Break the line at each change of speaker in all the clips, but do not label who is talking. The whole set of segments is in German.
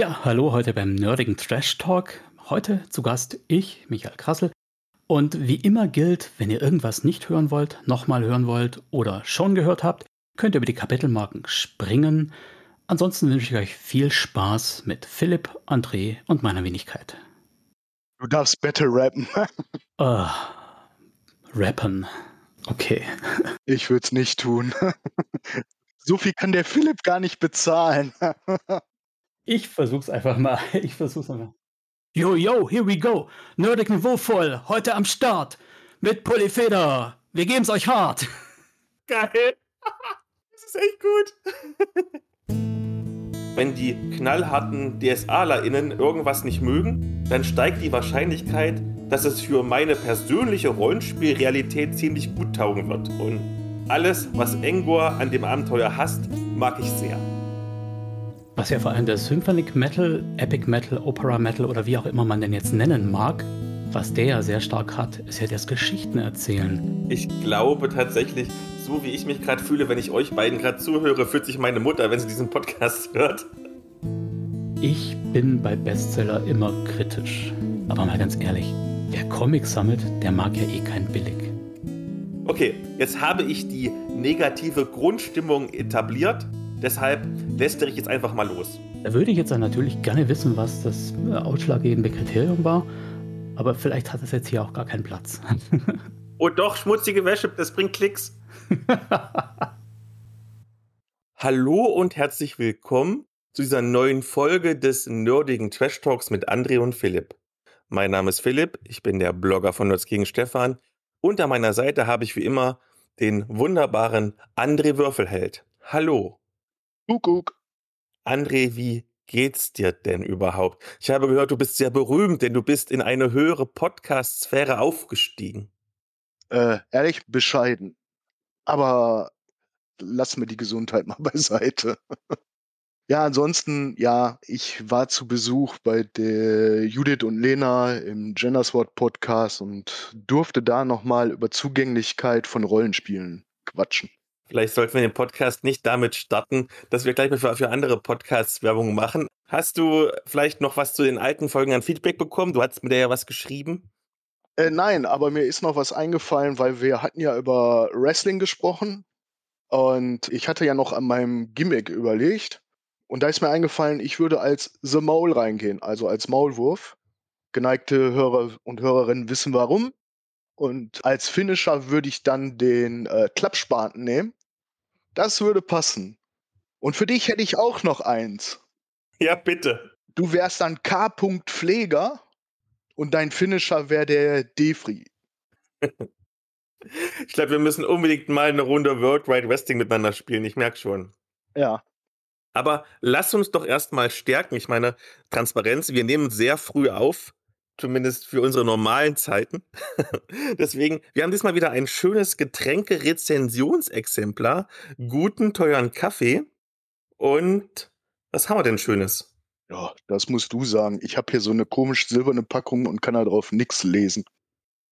Ja, hallo heute beim nerdigen Trash Talk. Heute zu Gast ich, Michael Krassel. Und wie immer gilt, wenn ihr irgendwas nicht hören wollt, nochmal hören wollt oder schon gehört habt, könnt ihr über die Kapitelmarken springen. Ansonsten wünsche ich euch viel Spaß mit Philipp, André und meiner Wenigkeit.
Du darfst better rappen.
uh, rappen. Okay.
Ich würde es nicht tun. So viel kann der Philipp gar nicht bezahlen.
Ich versuch's einfach mal. Ich versuch's einfach. Yo, yo, here we go. Nerdig niveauvoll. Heute am Start. Mit Polyfeder. Wir geben's euch hart.
Geil. Das ist echt gut. Wenn die knallharten DSAlerInnen irgendwas nicht mögen, dann steigt die Wahrscheinlichkeit, dass es für meine persönliche Rollenspielrealität ziemlich gut taugen wird. Und alles, was Engor an dem Abenteuer hasst, mag ich sehr.
Was ja vor allem der Symphonic Metal, Epic Metal, Opera Metal oder wie auch immer man den jetzt nennen mag, was der ja sehr stark hat, ist ja das Geschichten erzählen.
Ich glaube tatsächlich, so wie ich mich gerade fühle, wenn ich euch beiden gerade zuhöre, fühlt sich meine Mutter, wenn sie diesen Podcast hört.
Ich bin bei Bestseller immer kritisch. Aber mal ganz ehrlich, wer Comics sammelt, der mag ja eh kein Billig.
Okay, jetzt habe ich die negative Grundstimmung etabliert. Deshalb lästere ich jetzt einfach mal los.
Da würde ich jetzt natürlich gerne wissen, was das äh, ausschlaggebende Kriterium war. Aber vielleicht hat es jetzt hier auch gar keinen Platz.
oh doch, schmutzige Wäsche, das bringt Klicks. Hallo und herzlich willkommen zu dieser neuen Folge des nerdigen Trash Talks mit André und Philipp. Mein Name ist Philipp, ich bin der Blogger von Nerds gegen Stefan. Unter meiner Seite habe ich wie immer den wunderbaren André Würfelheld. Hallo.
Kuckuck.
André, wie geht's dir denn überhaupt? Ich habe gehört, du bist sehr berühmt, denn du bist in eine höhere Podcast-Sphäre aufgestiegen.
Äh, ehrlich, bescheiden. Aber lass mir die Gesundheit mal beiseite. ja, ansonsten, ja, ich war zu Besuch bei der Judith und Lena im Gendersword Podcast und durfte da nochmal über Zugänglichkeit von Rollenspielen quatschen.
Vielleicht sollten wir den Podcast nicht damit starten, dass wir gleich mal für, für andere Podcasts Werbung machen. Hast du vielleicht noch was zu den alten Folgen an Feedback bekommen? Du hast mir ja was geschrieben.
Äh, nein, aber mir ist noch was eingefallen, weil wir hatten ja über Wrestling gesprochen und ich hatte ja noch an meinem Gimmick überlegt und da ist mir eingefallen, ich würde als The Maul reingehen, also als Maulwurf. Geneigte Hörer und Hörerinnen wissen warum. Und als Finisher würde ich dann den äh, Klappspaten nehmen. Das würde passen. Und für dich hätte ich auch noch eins.
Ja, bitte.
Du wärst dann K. Pfleger und dein Finisher wäre der Defri.
ich glaube, wir müssen unbedingt mal eine Runde World Wide Wrestling miteinander spielen. Ich merke schon.
Ja.
Aber lass uns doch erstmal stärken. Ich meine, Transparenz, wir nehmen sehr früh auf zumindest für unsere normalen Zeiten. Deswegen, wir haben diesmal wieder ein schönes Getränke-Rezensionsexemplar, guten, teuren Kaffee. Und was haben wir denn Schönes?
Ja, das musst du sagen. Ich habe hier so eine komisch silberne Packung und kann da drauf nichts lesen.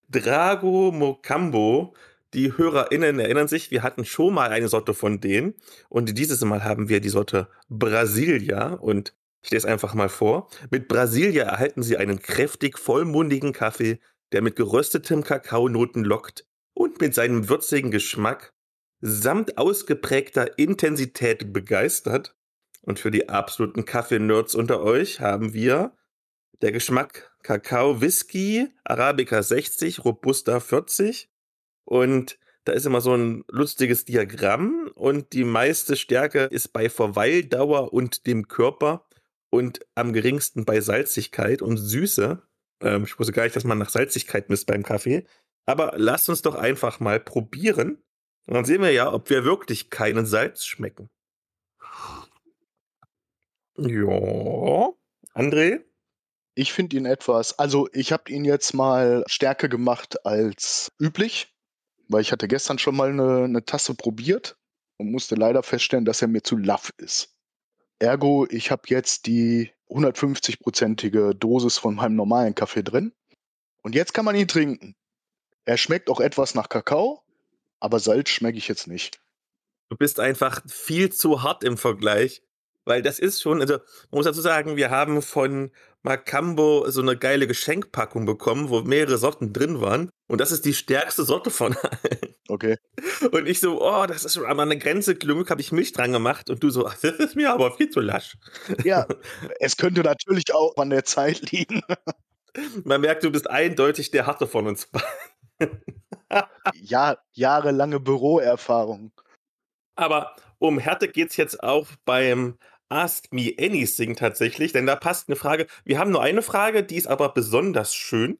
Drago Mocambo. Die HörerInnen erinnern sich, wir hatten schon mal eine Sorte von denen. Und dieses Mal haben wir die Sorte Brasilia. Und ich lese einfach mal vor. Mit Brasilia erhalten Sie einen kräftig vollmundigen Kaffee, der mit geröstetem Kakaonoten lockt und mit seinem würzigen Geschmack samt ausgeprägter Intensität begeistert. Und für die absoluten Kaffee-Nerds unter euch haben wir der Geschmack Kakao Whisky, Arabica 60, Robusta 40. Und da ist immer so ein lustiges Diagramm und die meiste Stärke ist bei Verweildauer und dem Körper und am geringsten bei Salzigkeit und Süße. Ähm, ich wusste gar nicht, dass man nach Salzigkeit misst beim Kaffee. Aber lasst uns doch einfach mal probieren. Und dann sehen wir ja, ob wir wirklich keinen Salz schmecken. Ja. André?
Ich finde ihn etwas, also ich habe ihn jetzt mal stärker gemacht als üblich, weil ich hatte gestern schon mal eine, eine Tasse probiert und musste leider feststellen, dass er mir zu laff ist. Ergo, ich habe jetzt die 150-prozentige Dosis von meinem normalen Kaffee drin. Und jetzt kann man ihn trinken. Er schmeckt auch etwas nach Kakao, aber Salz schmecke ich jetzt nicht.
Du bist einfach viel zu hart im Vergleich. Weil das ist schon, also man muss dazu sagen, wir haben von Macambo so eine geile Geschenkpackung bekommen, wo mehrere Sorten drin waren. Und das ist die stärkste Sorte von allen.
Okay.
Und ich so, oh, das ist schon an eine Grenze, Glück habe ich Milch dran gemacht. Und du so, ach, das ist mir aber viel zu lasch.
Ja, es könnte natürlich auch an der Zeit liegen.
Man merkt, du bist eindeutig der Harte von uns.
ja, jahrelange Büroerfahrung.
Aber um Härte geht es jetzt auch beim Ask Me Anything tatsächlich, denn da passt eine Frage. Wir haben nur eine Frage, die ist aber besonders schön.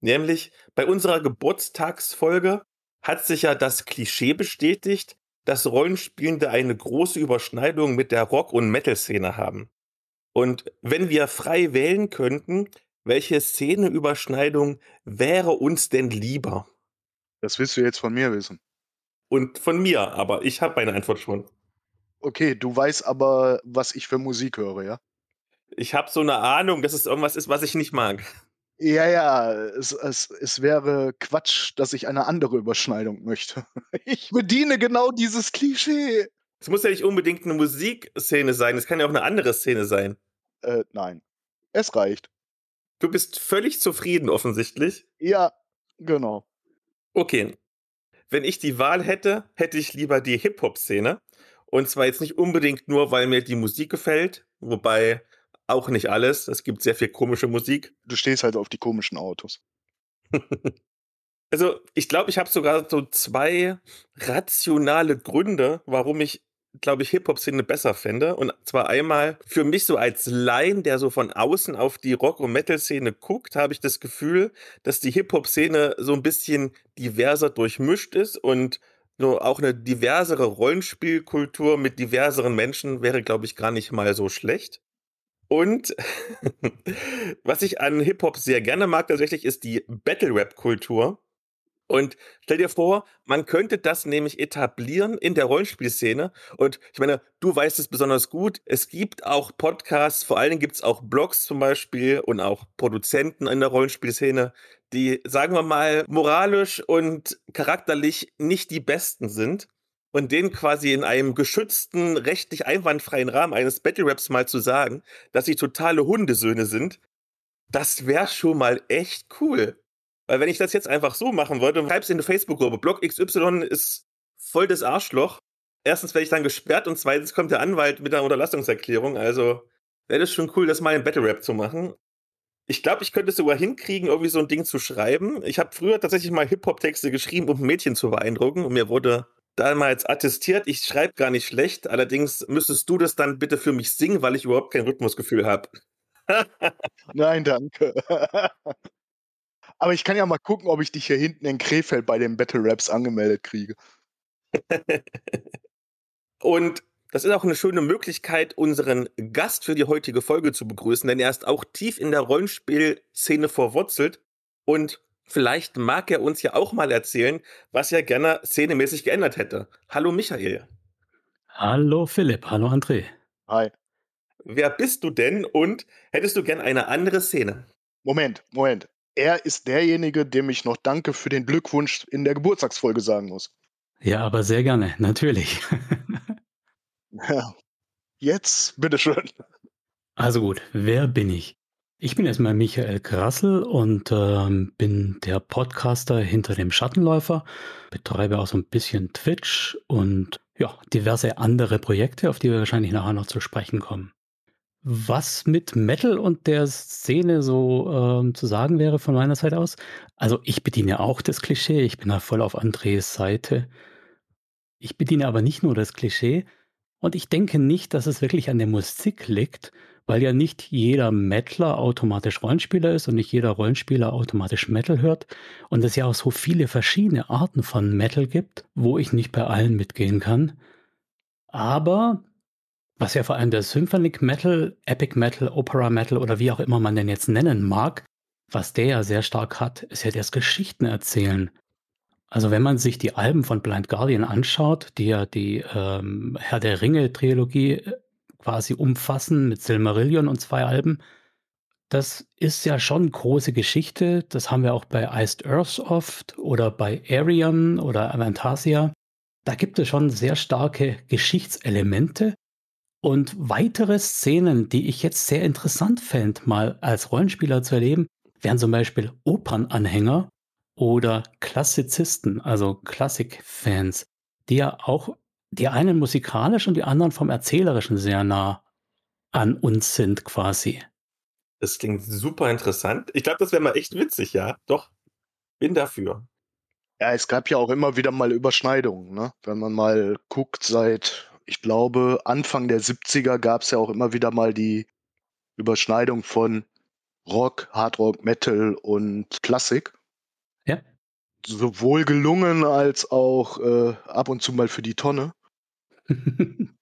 Nämlich bei unserer Geburtstagsfolge hat sich ja das Klischee bestätigt, dass Rollenspielende eine große Überschneidung mit der Rock- und Metal-Szene haben. Und wenn wir frei wählen könnten, welche Szeneüberschneidung wäre uns denn lieber?
Das willst du jetzt von mir wissen.
Und von mir, aber ich habe meine Antwort schon.
Okay, du weißt aber, was ich für Musik höre, ja?
Ich habe so eine Ahnung, dass es irgendwas ist, was ich nicht mag.
Ja, ja, es, es, es wäre Quatsch, dass ich eine andere Überschneidung möchte. Ich bediene genau dieses Klischee.
Es muss ja nicht unbedingt eine Musikszene sein, es kann ja auch eine andere Szene sein.
Äh, nein. Es reicht.
Du bist völlig zufrieden, offensichtlich.
Ja, genau.
Okay. Wenn ich die Wahl hätte, hätte ich lieber die Hip-Hop-Szene. Und zwar jetzt nicht unbedingt nur, weil mir die Musik gefällt, wobei auch nicht alles. Es gibt sehr viel komische Musik.
Du stehst halt auf die komischen Autos.
also, ich glaube, ich habe sogar so zwei rationale Gründe, warum ich glaube ich, Hip-Hop-Szene besser fände. Und zwar einmal für mich so als Laien, der so von außen auf die Rock- und Metal-Szene guckt, habe ich das Gefühl, dass die Hip-Hop-Szene so ein bisschen diverser durchmischt ist und so auch eine diversere Rollenspielkultur mit diverseren Menschen wäre, glaube ich, gar nicht mal so schlecht. Und was ich an Hip-Hop sehr gerne mag tatsächlich, ist die Battle-Rap-Kultur. Und stell dir vor, man könnte das nämlich etablieren in der Rollenspielszene. Und ich meine, du weißt es besonders gut. Es gibt auch Podcasts, vor allen Dingen gibt es auch Blogs zum Beispiel und auch Produzenten in der Rollenspielszene, die, sagen wir mal, moralisch und charakterlich nicht die besten sind. Und denen quasi in einem geschützten, rechtlich einwandfreien Rahmen eines Battle Raps mal zu sagen, dass sie totale Hundesöhne sind, das wäre schon mal echt cool. Weil wenn ich das jetzt einfach so machen wollte, schreib's in eine Facebook-Gruppe. Block XY ist voll das Arschloch. Erstens werde ich dann gesperrt und zweitens kommt der Anwalt mit einer Unterlassungserklärung. Also wäre das schon cool, das mal in Battle Rap zu machen. Ich glaube, ich könnte es sogar hinkriegen, irgendwie so ein Ding zu schreiben. Ich habe früher tatsächlich mal Hip-Hop-Texte geschrieben, um Mädchen zu beeindrucken. Und mir wurde damals attestiert, ich schreibe gar nicht schlecht. Allerdings müsstest du das dann bitte für mich singen, weil ich überhaupt kein Rhythmusgefühl habe.
Nein, danke. Aber ich kann ja mal gucken, ob ich dich hier hinten in Krefeld bei den Battle Raps angemeldet kriege.
Und das ist auch eine schöne Möglichkeit, unseren Gast für die heutige Folge zu begrüßen, denn er ist auch tief in der Rollenspielszene verwurzelt und vielleicht mag er uns ja auch mal erzählen, was er gerne szenemäßig geändert hätte. Hallo Michael.
Hallo Philipp, hallo André.
Hi.
Wer bist du denn und hättest du gern eine andere Szene?
Moment, Moment er ist derjenige, dem ich noch Danke für den Glückwunsch in der Geburtstagsfolge sagen muss.
Ja, aber sehr gerne, natürlich.
ja. Jetzt, bitteschön.
Also gut, wer bin ich? Ich bin erstmal Michael Grassel und ähm, bin der Podcaster hinter dem Schattenläufer, betreibe auch so ein bisschen Twitch und ja, diverse andere Projekte, auf die wir wahrscheinlich nachher noch zu sprechen kommen. Was mit Metal und der Szene so ähm, zu sagen wäre von meiner Seite aus? Also ich bediene auch das Klischee, ich bin da voll auf Andres Seite. Ich bediene aber nicht nur das Klischee und ich denke nicht, dass es wirklich an der Musik liegt, weil ja nicht jeder Metaler automatisch Rollenspieler ist und nicht jeder Rollenspieler automatisch Metal hört und es ja auch so viele verschiedene Arten von Metal gibt, wo ich nicht bei allen mitgehen kann. Aber was ja vor allem der Symphonic Metal, Epic Metal, Opera Metal oder wie auch immer man den jetzt nennen mag, was der ja sehr stark hat, ist ja das Geschichten erzählen. Also wenn man sich die Alben von Blind Guardian anschaut, die ja die ähm, Herr der Ringe-Trilogie äh, quasi umfassen mit Silmarillion und zwei Alben, das ist ja schon große Geschichte. Das haben wir auch bei Iced Earths oft oder bei Arian oder Avantasia. Da gibt es schon sehr starke Geschichtselemente, Und weitere Szenen, die ich jetzt sehr interessant fände, mal als Rollenspieler zu erleben, wären zum Beispiel Opernanhänger oder Klassizisten, also Klassikfans, die ja auch die einen musikalisch und die anderen vom Erzählerischen sehr nah an uns sind quasi.
Das klingt super interessant. Ich glaube, das wäre mal echt witzig, ja. Doch, bin dafür.
Ja, es gab ja auch immer wieder mal Überschneidungen, ne? Wenn man mal guckt, seit, ich glaube, Anfang der 70er gab es ja auch immer wieder mal die Überschneidung von Rock, Hardrock, Metal und Klassik. Sowohl gelungen als auch äh, ab und zu mal für die Tonne.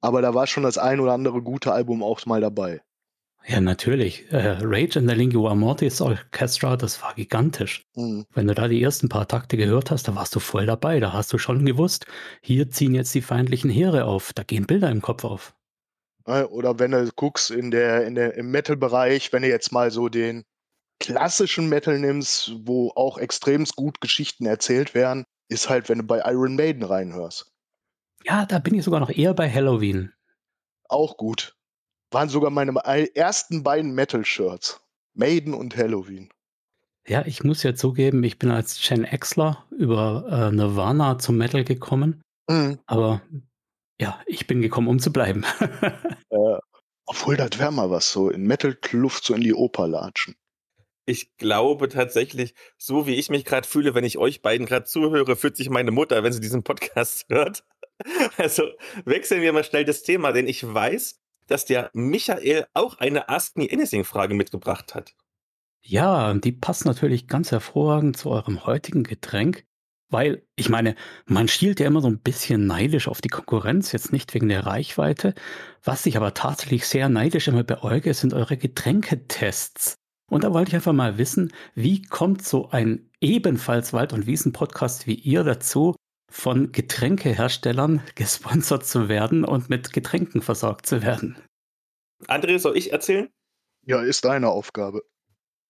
Aber da war schon das ein oder andere gute Album auch mal dabei.
Ja, natürlich. Äh, Rage in the Lingua Mortis Orchestra, das war gigantisch. Mhm. Wenn du da die ersten paar Takte gehört hast, da warst du voll dabei. Da hast du schon gewusst, hier ziehen jetzt die feindlichen Heere auf. Da gehen Bilder im Kopf auf.
Oder wenn du guckst in der, in der, im Metal-Bereich, wenn du jetzt mal so den klassischen Metal nimmst, wo auch extrem gut Geschichten erzählt werden, ist halt, wenn du bei Iron Maiden reinhörst.
Ja, da bin ich sogar noch eher bei Halloween.
Auch gut. Waren sogar meine ersten beiden Metal-Shirts. Maiden und Halloween.
Ja, ich muss ja zugeben, ich bin als Gen Xler über äh, Nirvana zum Metal gekommen. Mhm. Aber ja, ich bin gekommen, um zu bleiben.
äh, obwohl, das wäre mal was, so in Metal-Kluft so in die Oper latschen.
Ich glaube tatsächlich, so wie ich mich gerade fühle, wenn ich euch beiden gerade zuhöre, fühlt sich meine Mutter, wenn sie diesen Podcast hört. Also wechseln wir mal schnell das Thema, denn ich weiß, dass der Michael auch eine Ask Me Anything Frage mitgebracht hat.
Ja, die passt natürlich ganz hervorragend zu eurem heutigen Getränk, weil ich meine, man schielt ja immer so ein bisschen neidisch auf die Konkurrenz, jetzt nicht wegen der Reichweite. Was ich aber tatsächlich sehr neidisch immer beäuge, sind eure Getränketests. Und da wollte ich einfach mal wissen, wie kommt so ein ebenfalls Wald- und Wiesen-Podcast wie ihr dazu, von Getränkeherstellern gesponsert zu werden und mit Getränken versorgt zu werden.
André, soll ich erzählen?
Ja, ist deine Aufgabe.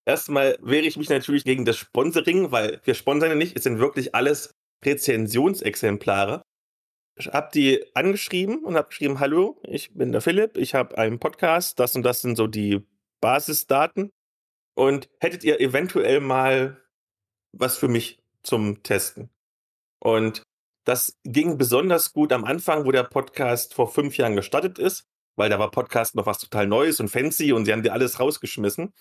Erstmal wehre ich mich natürlich gegen das Sponsoring, weil wir sponsern ja nicht. Es sind wirklich alles Rezensionsexemplare. Ich habe die angeschrieben und habe geschrieben, hallo, ich bin der Philipp, ich habe einen Podcast, das und das sind so die Basisdaten. Und hättet ihr eventuell mal was für mich zum Testen? Und das ging besonders gut am Anfang, wo der Podcast vor fünf Jahren gestartet ist, weil da war Podcast noch was total Neues und fancy und sie haben dir alles rausgeschmissen.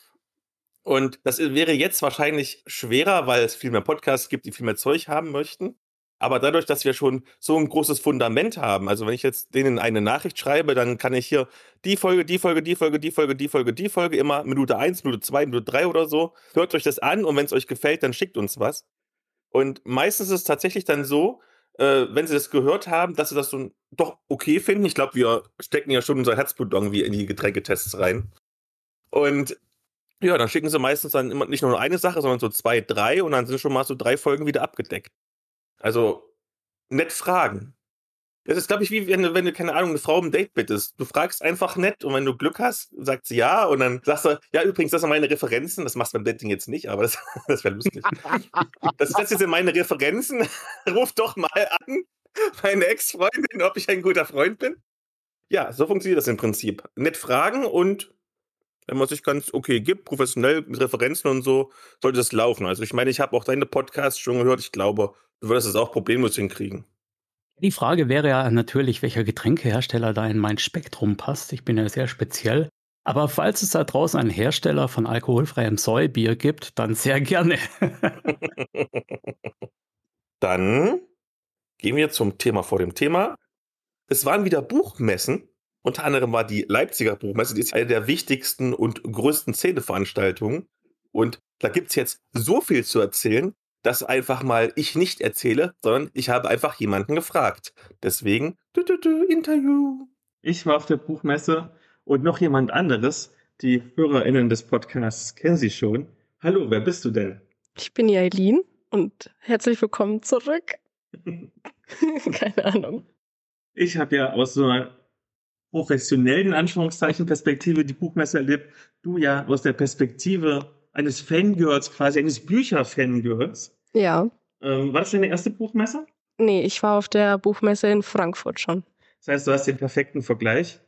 Und das wäre jetzt wahrscheinlich schwerer, weil es viel mehr Podcasts gibt, die viel mehr Zeug haben möchten. Aber dadurch, dass wir schon so ein großes Fundament haben, also wenn ich jetzt denen eine Nachricht schreibe, dann kann ich hier die Folge, die Folge, die Folge, die Folge, die Folge, die Folge, immer Minute eins, Minute zwei, Minute drei oder so. Hört euch das an und wenn es euch gefällt, dann schickt uns was. Und meistens ist es tatsächlich dann so, äh, wenn sie das gehört haben, dass sie das so doch okay finden. Ich glaube, wir stecken ja schon unser Herzblut irgendwie in die Getränketests rein. Und ja, dann schicken sie meistens dann immer nicht nur eine Sache, sondern so zwei, drei und dann sind schon mal so drei Folgen wieder abgedeckt. Also nett fragen. Das ist, glaube ich, wie wenn du, wenn du, keine Ahnung, eine Frau um Date bittest. Du fragst einfach nett und wenn du Glück hast, sagt sie ja und dann sagst du, ja, übrigens, das sind meine Referenzen. Das machst du beim Dating jetzt nicht, aber das, das wäre lustig. das, das sind meine Referenzen. Ruf doch mal an, meine Ex-Freundin, ob ich ein guter Freund bin. Ja, so funktioniert das im Prinzip. Nett fragen und wenn man sich ganz okay gibt, professionell mit Referenzen und so, sollte das laufen. Also ich meine, ich habe auch deine Podcasts schon gehört. Ich glaube, du würdest es auch problemlos hinkriegen.
Die Frage wäre ja natürlich, welcher Getränkehersteller da in mein Spektrum passt. Ich bin ja sehr speziell. Aber falls es da draußen einen Hersteller von alkoholfreiem Säubier gibt, dann sehr gerne.
dann gehen wir zum Thema vor dem Thema. Es waren wieder Buchmessen. Unter anderem war die Leipziger Buchmesse, die ist eine der wichtigsten und größten Szeneveranstaltungen. Und da gibt es jetzt so viel zu erzählen, das einfach mal ich nicht erzähle, sondern ich habe einfach jemanden gefragt. Deswegen, du, du, du, Interview.
Ich war auf der Buchmesse und noch jemand anderes. Die HörerInnen des Podcasts kennen Sie schon. Hallo, wer bist du denn?
Ich bin die Eileen und herzlich willkommen zurück. Keine Ahnung.
Ich habe ja aus so einer professionellen Anführungszeichen Perspektive die Buchmesse erlebt. Du ja aus der Perspektive eines Fangirls, quasi eines Bücherfangirls.
Ja.
Ähm, war das deine erste Buchmesse?
Nee, ich war auf der Buchmesse in Frankfurt schon.
Das heißt, du hast den perfekten Vergleich.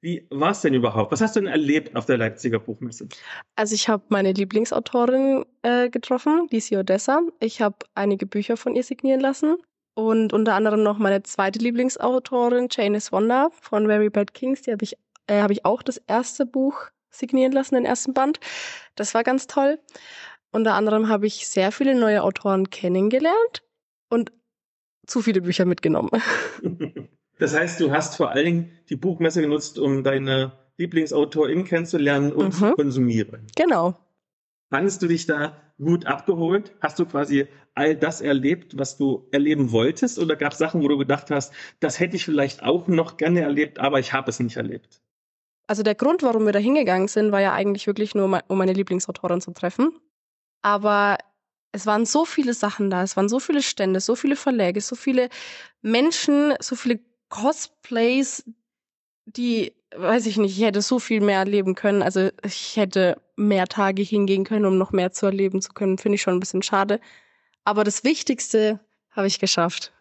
Wie war es denn überhaupt? Was hast du denn erlebt auf der Leipziger Buchmesse?
Also ich habe meine Lieblingsautorin äh, getroffen, Lisi Odessa. Ich habe einige Bücher von ihr signieren lassen. Und unter anderem noch meine zweite Lieblingsautorin, Janice Wonder von Very Bad Kings. Die habe ich, äh, hab ich auch das erste Buch signieren lassen, den ersten Band. Das war ganz toll. Unter anderem habe ich sehr viele neue Autoren kennengelernt und zu viele Bücher mitgenommen.
Das heißt, du hast vor allen Dingen die Buchmesse genutzt, um deine LieblingsautorInnen kennenzulernen und mhm. zu konsumieren.
Genau.
Fandest du dich da gut abgeholt? Hast du quasi all das erlebt, was du erleben wolltest? Oder gab es Sachen, wo du gedacht hast, das hätte ich vielleicht auch noch gerne erlebt, aber ich habe es nicht erlebt?
Also der Grund, warum wir da hingegangen sind, war ja eigentlich wirklich nur, um meine Lieblingsautorin zu treffen. Aber es waren so viele Sachen da, es waren so viele Stände, so viele Verläge, so viele Menschen, so viele Cosplays, die, weiß ich nicht, ich hätte so viel mehr erleben können. Also ich hätte mehr Tage hingehen können, um noch mehr zu erleben zu können. Finde ich schon ein bisschen schade. Aber das Wichtigste habe ich geschafft.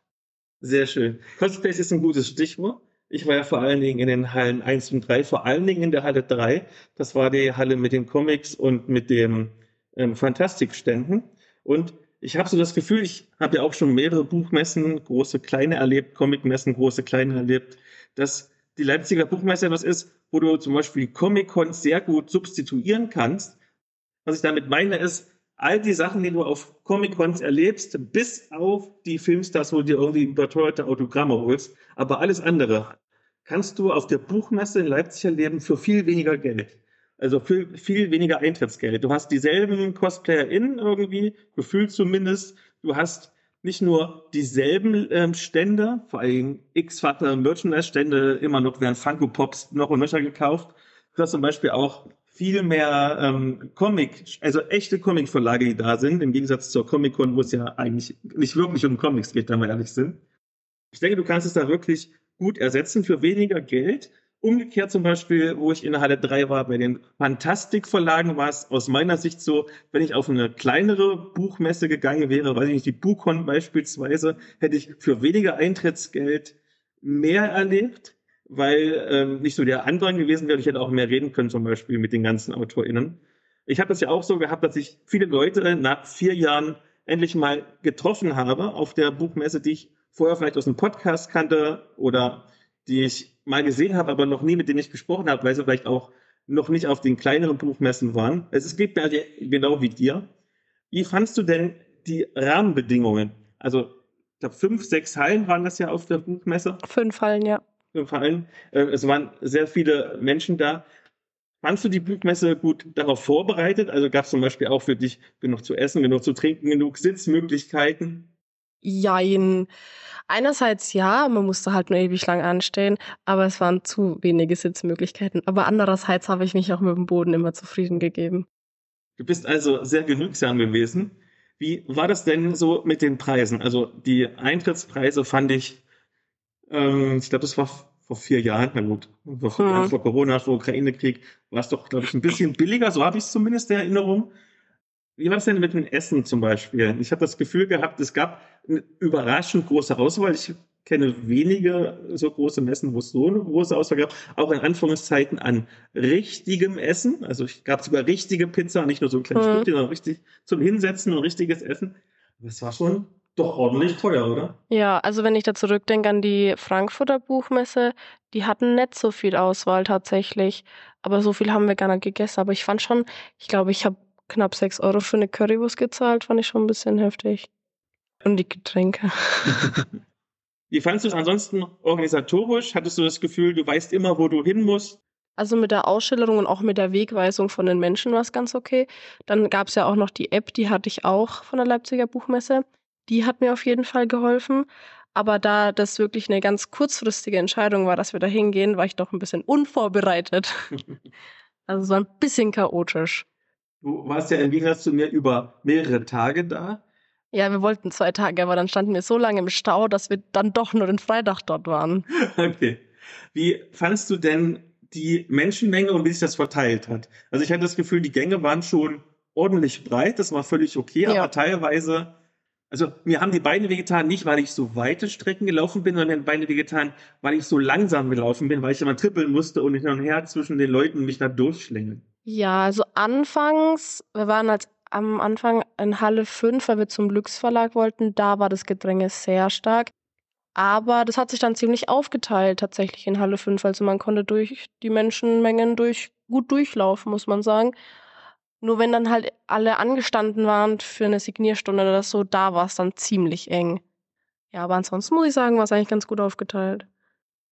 Sehr schön. Cosplays ist ein gutes Stichwort. Ich war ja vor allen Dingen in den Hallen 1 und 3, vor allen Dingen in der Halle 3. Das war die Halle mit den Comics und mit den ähm, Fantastikständen. Und ich habe so das Gefühl, ich habe ja auch schon mehrere Buchmessen, große, kleine erlebt, Comicmessen, große, kleine erlebt, dass die Leipziger Buchmesse etwas ist, wo du zum Beispiel Comic-Con sehr gut substituieren kannst. Was ich damit meine, ist, all die Sachen, die du auf Comic-Cons erlebst, bis auf die Filmstars, wo du dir irgendwie überteuerte Autogramme holst, aber alles andere kannst du auf der Buchmesse in Leipzig erleben für viel weniger Geld. Also viel, viel weniger Eintrittsgeld. Du hast dieselben CosplayerInnen irgendwie, gefühlt zumindest. Du hast nicht nur dieselben ähm, Stände, vor allem x-fache Merchandise-Stände, immer noch werden Funko Pops noch und nöcher gekauft. Du hast zum Beispiel auch viel mehr ähm, Comic, also echte Comic-Verlage, die da sind, im Gegensatz zur Comic-Con, wo es ja eigentlich nicht wirklich um Comics geht, wenn wir ehrlich sind. Ich denke, du kannst es da wirklich gut ersetzen für weniger Geld Umgekehrt zum Beispiel, wo ich in der Halle 3 war, bei den Fantastikverlagen war es aus meiner Sicht so, wenn ich auf eine kleinere Buchmesse gegangen wäre, weiß ich nicht, die Buchcon beispielsweise, hätte ich für weniger Eintrittsgeld mehr erlebt, weil ähm, nicht so der Andrang gewesen wäre. Ich hätte auch mehr reden können, zum Beispiel mit den ganzen AutorInnen. Ich habe das ja auch so gehabt, dass ich viele Leute nach vier Jahren endlich mal getroffen habe auf der Buchmesse, die ich vorher vielleicht aus einem Podcast kannte oder die ich mal gesehen habe, aber noch nie mit denen ich gesprochen habe, weil sie vielleicht auch noch nicht auf den kleineren Buchmessen waren. Es geht mir genau wie dir. Wie fandst du denn die Rahmenbedingungen? Also, ich glaube, fünf, sechs Hallen waren das ja auf der Buchmesse.
Fünf Hallen, ja.
Fünf Hallen. Äh, es waren sehr viele Menschen da. Fandst du die Buchmesse gut darauf vorbereitet? Also gab es zum Beispiel auch für dich genug zu essen, genug zu trinken, genug Sitzmöglichkeiten?
Jein. Einerseits ja, man musste halt nur ewig lang anstehen, aber es waren zu wenige Sitzmöglichkeiten. Aber andererseits habe ich mich auch mit dem Boden immer zufrieden gegeben.
Du bist also sehr genügsam gewesen. Wie war das denn so mit den Preisen? Also die Eintrittspreise fand ich, ähm, ich glaube, das war vor vier Jahren, na gut, vor, hm. vor Corona, vor Ukraine-Krieg, war es doch, glaube ich, ein bisschen billiger, so habe ich es zumindest in Erinnerung. Wie war es denn mit dem Essen zum Beispiel? Ich habe das Gefühl gehabt, es gab eine überraschend große Auswahl. Ich kenne wenige so große Messen, wo es so eine große Auswahl gab, auch in Anführungszeiten an richtigem Essen. Also es gab sogar richtige Pizza, nicht nur so ein kleines mhm. Stückchen, sondern richtig zum Hinsetzen und richtiges Essen. Das war schon doch ordentlich teuer, oder?
Ja, also wenn ich da zurückdenke an die Frankfurter Buchmesse, die hatten nicht so viel Auswahl tatsächlich. Aber so viel haben wir gar nicht gegessen. Aber ich fand schon, ich glaube, ich habe knapp 6 Euro für eine Currywurst gezahlt, fand ich schon ein bisschen heftig. Und die Getränke.
Wie fandest du es ansonsten organisatorisch? Hattest du das Gefühl, du weißt immer, wo du hin musst?
Also mit der Ausschilderung und auch mit der Wegweisung von den Menschen war es ganz okay. Dann gab es ja auch noch die App, die hatte ich auch von der Leipziger Buchmesse. Die hat mir auf jeden Fall geholfen. Aber da das wirklich eine ganz kurzfristige Entscheidung war, dass wir da hingehen, war ich doch ein bisschen unvorbereitet. also so ein bisschen chaotisch.
Du warst ja im Gegensatz zu mir über mehrere Tage da.
Ja, wir wollten zwei Tage, aber dann standen wir so lange im Stau, dass wir dann doch nur den Freitag dort waren.
Okay. Wie fandest du denn die Menschenmenge und wie sich das verteilt hat? Also ich hatte das Gefühl, die Gänge waren schon ordentlich breit, das war völlig okay, ja. aber teilweise
Also mir haben die Beine wehgetan, nicht weil ich so weite Strecken gelaufen bin, sondern die Beine wehgetan, weil ich so langsam gelaufen bin, weil ich immer trippeln musste und hin und her zwischen den Leuten mich da durchschlängeln.
Ja, also anfangs, wir waren halt am Anfang in Halle 5, weil wir zum Glücksverlag wollten, da war das Gedränge sehr stark. Aber das hat sich dann ziemlich aufgeteilt tatsächlich in Halle 5. Also man konnte durch die Menschenmengen durch, gut durchlaufen, muss man sagen. Nur wenn dann halt alle angestanden waren für eine Signierstunde oder so, da war es dann ziemlich eng. Ja, aber ansonsten muss ich sagen, war es eigentlich ganz gut aufgeteilt.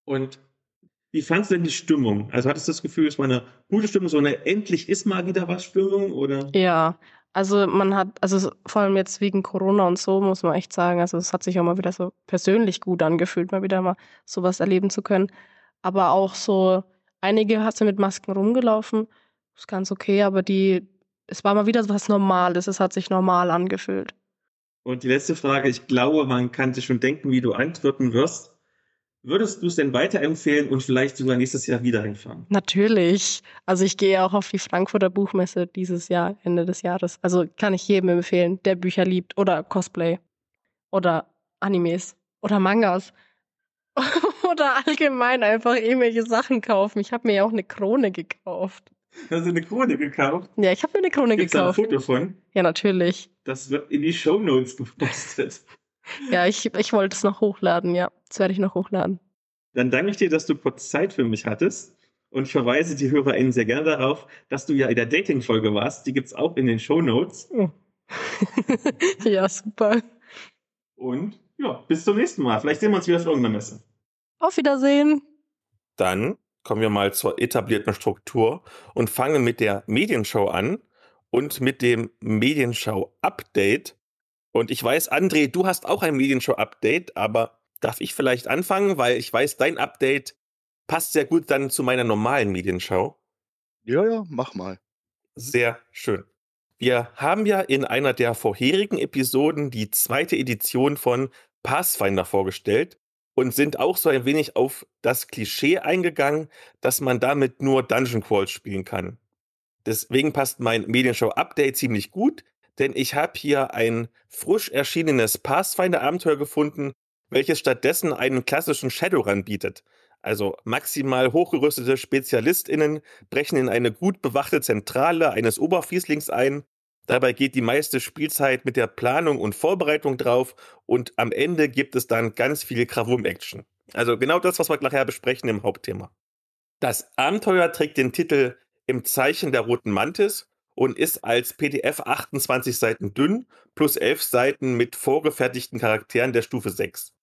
Und wie fandst du denn die Stimmung? Also hattest du das Gefühl, es war eine gute Stimmung, so eine endlich ist mal wieder was Stimmung oder?
Ja, also man hat, also vor allem jetzt wegen Corona und so, muss man echt sagen, also es hat sich auch mal wieder so persönlich gut angefühlt, mal wieder mal sowas erleben zu können. Aber auch so, einige hast du mit Masken rumgelaufen, ist ganz okay, aber die es war mal wieder was Normales, es hat sich normal angefühlt.
Und die letzte Frage, ich glaube, man kann sich schon denken, wie du antworten wirst. Würdest du es denn weiterempfehlen und vielleicht sogar nächstes Jahr wieder hinfahren?
Natürlich. Also ich gehe auch auf die Frankfurter Buchmesse dieses Jahr, Ende des Jahres. Also kann ich jedem empfehlen, der Bücher liebt oder Cosplay oder Animes oder Mangas oder allgemein einfach irgendwelche Sachen kaufen. Ich habe mir ja auch eine Krone gekauft.
Hast du eine Krone gekauft?
Ja, ich habe mir eine Krone
Gibt's
gekauft.
Da ein Foto von?
Ja, natürlich.
Das wird in die Shownotes gepostet.
Ja, ich, ich wollte es noch hochladen, ja. Das werde ich noch hochladen.
Dann danke ich dir, dass du kurz Zeit für mich hattest. Und ich verweise die HörerInnen sehr gerne darauf, dass du ja in der Dating-Folge warst. Die gibt's auch in den Shownotes.
Oh. ja, super.
Und ja, bis zum nächsten Mal. Vielleicht sehen wir uns wieder auf irgendeiner Messe.
Auf Wiedersehen.
Dann kommen wir mal zur etablierten Struktur und fangen mit der Medienshow an und mit dem Medienshow-Update. Und ich weiß, André, du hast auch ein Medienshow-Update, aber darf ich vielleicht anfangen, weil ich weiß, dein Update passt sehr gut dann zu meiner normalen Medienshow.
Ja, ja, mach mal.
Sehr schön. Wir haben ja in einer der vorherigen Episoden die zweite Edition von Pathfinder vorgestellt und sind auch so ein wenig auf das Klischee eingegangen, dass man damit nur Dungeon Crawls spielen kann. Deswegen passt mein Medienshow-Update ziemlich gut, denn ich habe hier ein frisch erschienenes Pathfinder-Abenteuer gefunden, welches stattdessen einen klassischen Shadowrun bietet. Also maximal hochgerüstete SpezialistInnen brechen in eine gut bewachte Zentrale eines Oberfieslings ein Dabei geht die meiste Spielzeit mit der Planung und Vorbereitung drauf und am Ende gibt es dann ganz viel Krawum-Action. Also genau das, was wir nachher besprechen im Hauptthema. Das Abenteuer trägt den Titel Im Zeichen der roten Mantis und ist als PDF 28 Seiten dünn plus 11 Seiten mit vorgefertigten Charakteren der Stufe 6.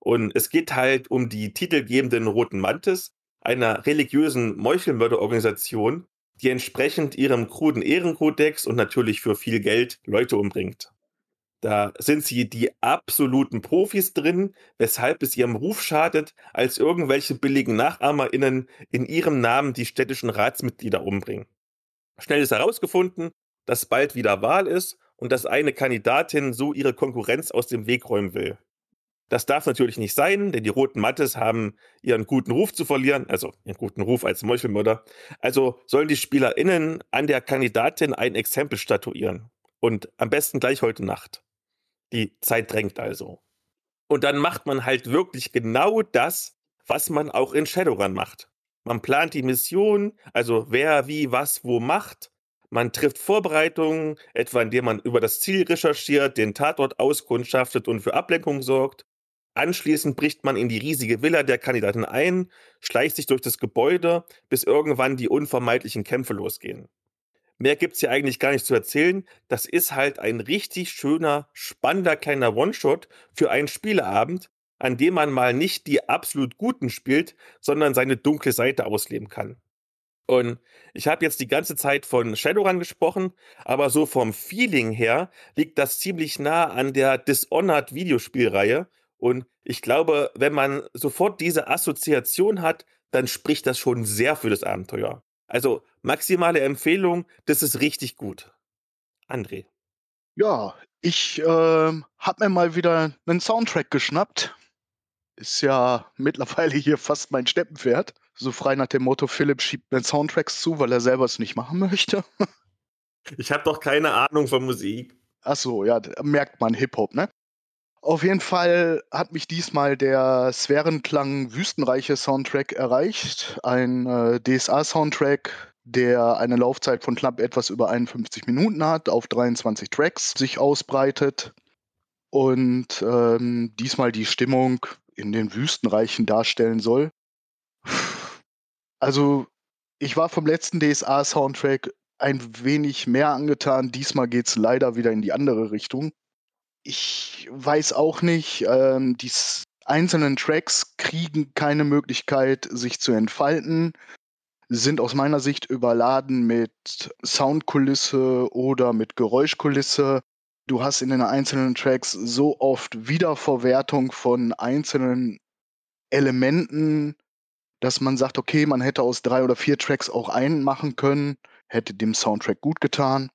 Und es geht halt um die titelgebenden Roten Mantis, einer religiösen Meuchelmörderorganisation, die entsprechend ihrem kruden Ehrenkodex und natürlich für viel Geld Leute umbringt. Da sind sie die absoluten Profis drin, weshalb es ihrem Ruf schadet, als irgendwelche billigen NachahmerInnen in ihrem Namen die städtischen Ratsmitglieder umbringen. Schnell ist herausgefunden, dass bald wieder Wahl ist und dass eine Kandidatin so ihre Konkurrenz aus dem Weg räumen will. Das darf natürlich nicht sein, denn die Roten Mattes haben ihren guten Ruf zu verlieren, also ihren guten Ruf als Meuchelmörder. Also sollen die SpielerInnen an der Kandidatin ein Exempel statuieren. Und am besten gleich heute Nacht. Die Zeit drängt also. Und dann macht man halt wirklich genau das, was man auch in Shadowrun macht. Man plant die Mission, also wer, wie, was, wo macht. Man trifft Vorbereitungen, etwa indem man über das Ziel recherchiert, den Tatort auskundschaftet und für Ablenkung sorgt. Anschließend bricht man in die riesige Villa der Kandidatin ein, schleicht sich durch das Gebäude, bis irgendwann die unvermeidlichen Kämpfe losgehen. Mehr gibt's hier eigentlich gar nicht zu erzählen. Das ist halt ein richtig schöner, spannender kleiner One-Shot für einen Spieleabend, an dem man mal nicht die absolut Guten spielt, sondern seine dunkle Seite ausleben kann. Und ich habe jetzt die ganze Zeit von Shadowrun gesprochen, aber so vom Feeling her liegt das ziemlich nah an der Dishonored Videospielreihe, und ich glaube, wenn man sofort diese Assoziation hat, dann spricht das schon sehr für das Abenteuer. Also maximale Empfehlung, das ist richtig gut. André.
Ja, ich äh, habe mir mal wieder einen Soundtrack geschnappt. Ist ja mittlerweile hier fast mein Steppenpferd. So frei nach dem Motto, Philipp schiebt mir Soundtracks zu, weil er selber es nicht machen möchte.
ich habe doch keine Ahnung von Musik.
Ach so, ja, merkt man Hip-Hop, ne? Auf jeden Fall hat mich diesmal der Sphärenklang Wüstenreiche Soundtrack erreicht. Ein äh, DSA-Soundtrack, der eine Laufzeit von knapp etwas über 51 Minuten hat, auf 23 Tracks sich ausbreitet und ähm, diesmal die Stimmung in den Wüstenreichen darstellen soll. Also, ich war vom letzten DSA-Soundtrack ein wenig mehr angetan. Diesmal geht es leider wieder in die andere Richtung ich weiß auch nicht, ähm, die einzelnen Tracks kriegen keine Möglichkeit, sich zu entfalten, sind aus meiner Sicht überladen mit Soundkulisse oder mit Geräuschkulisse. Du hast in den einzelnen Tracks so oft Wiederverwertung von einzelnen Elementen, dass man sagt, okay, man hätte aus drei oder vier Tracks auch einen machen können, hätte dem Soundtrack gut getan.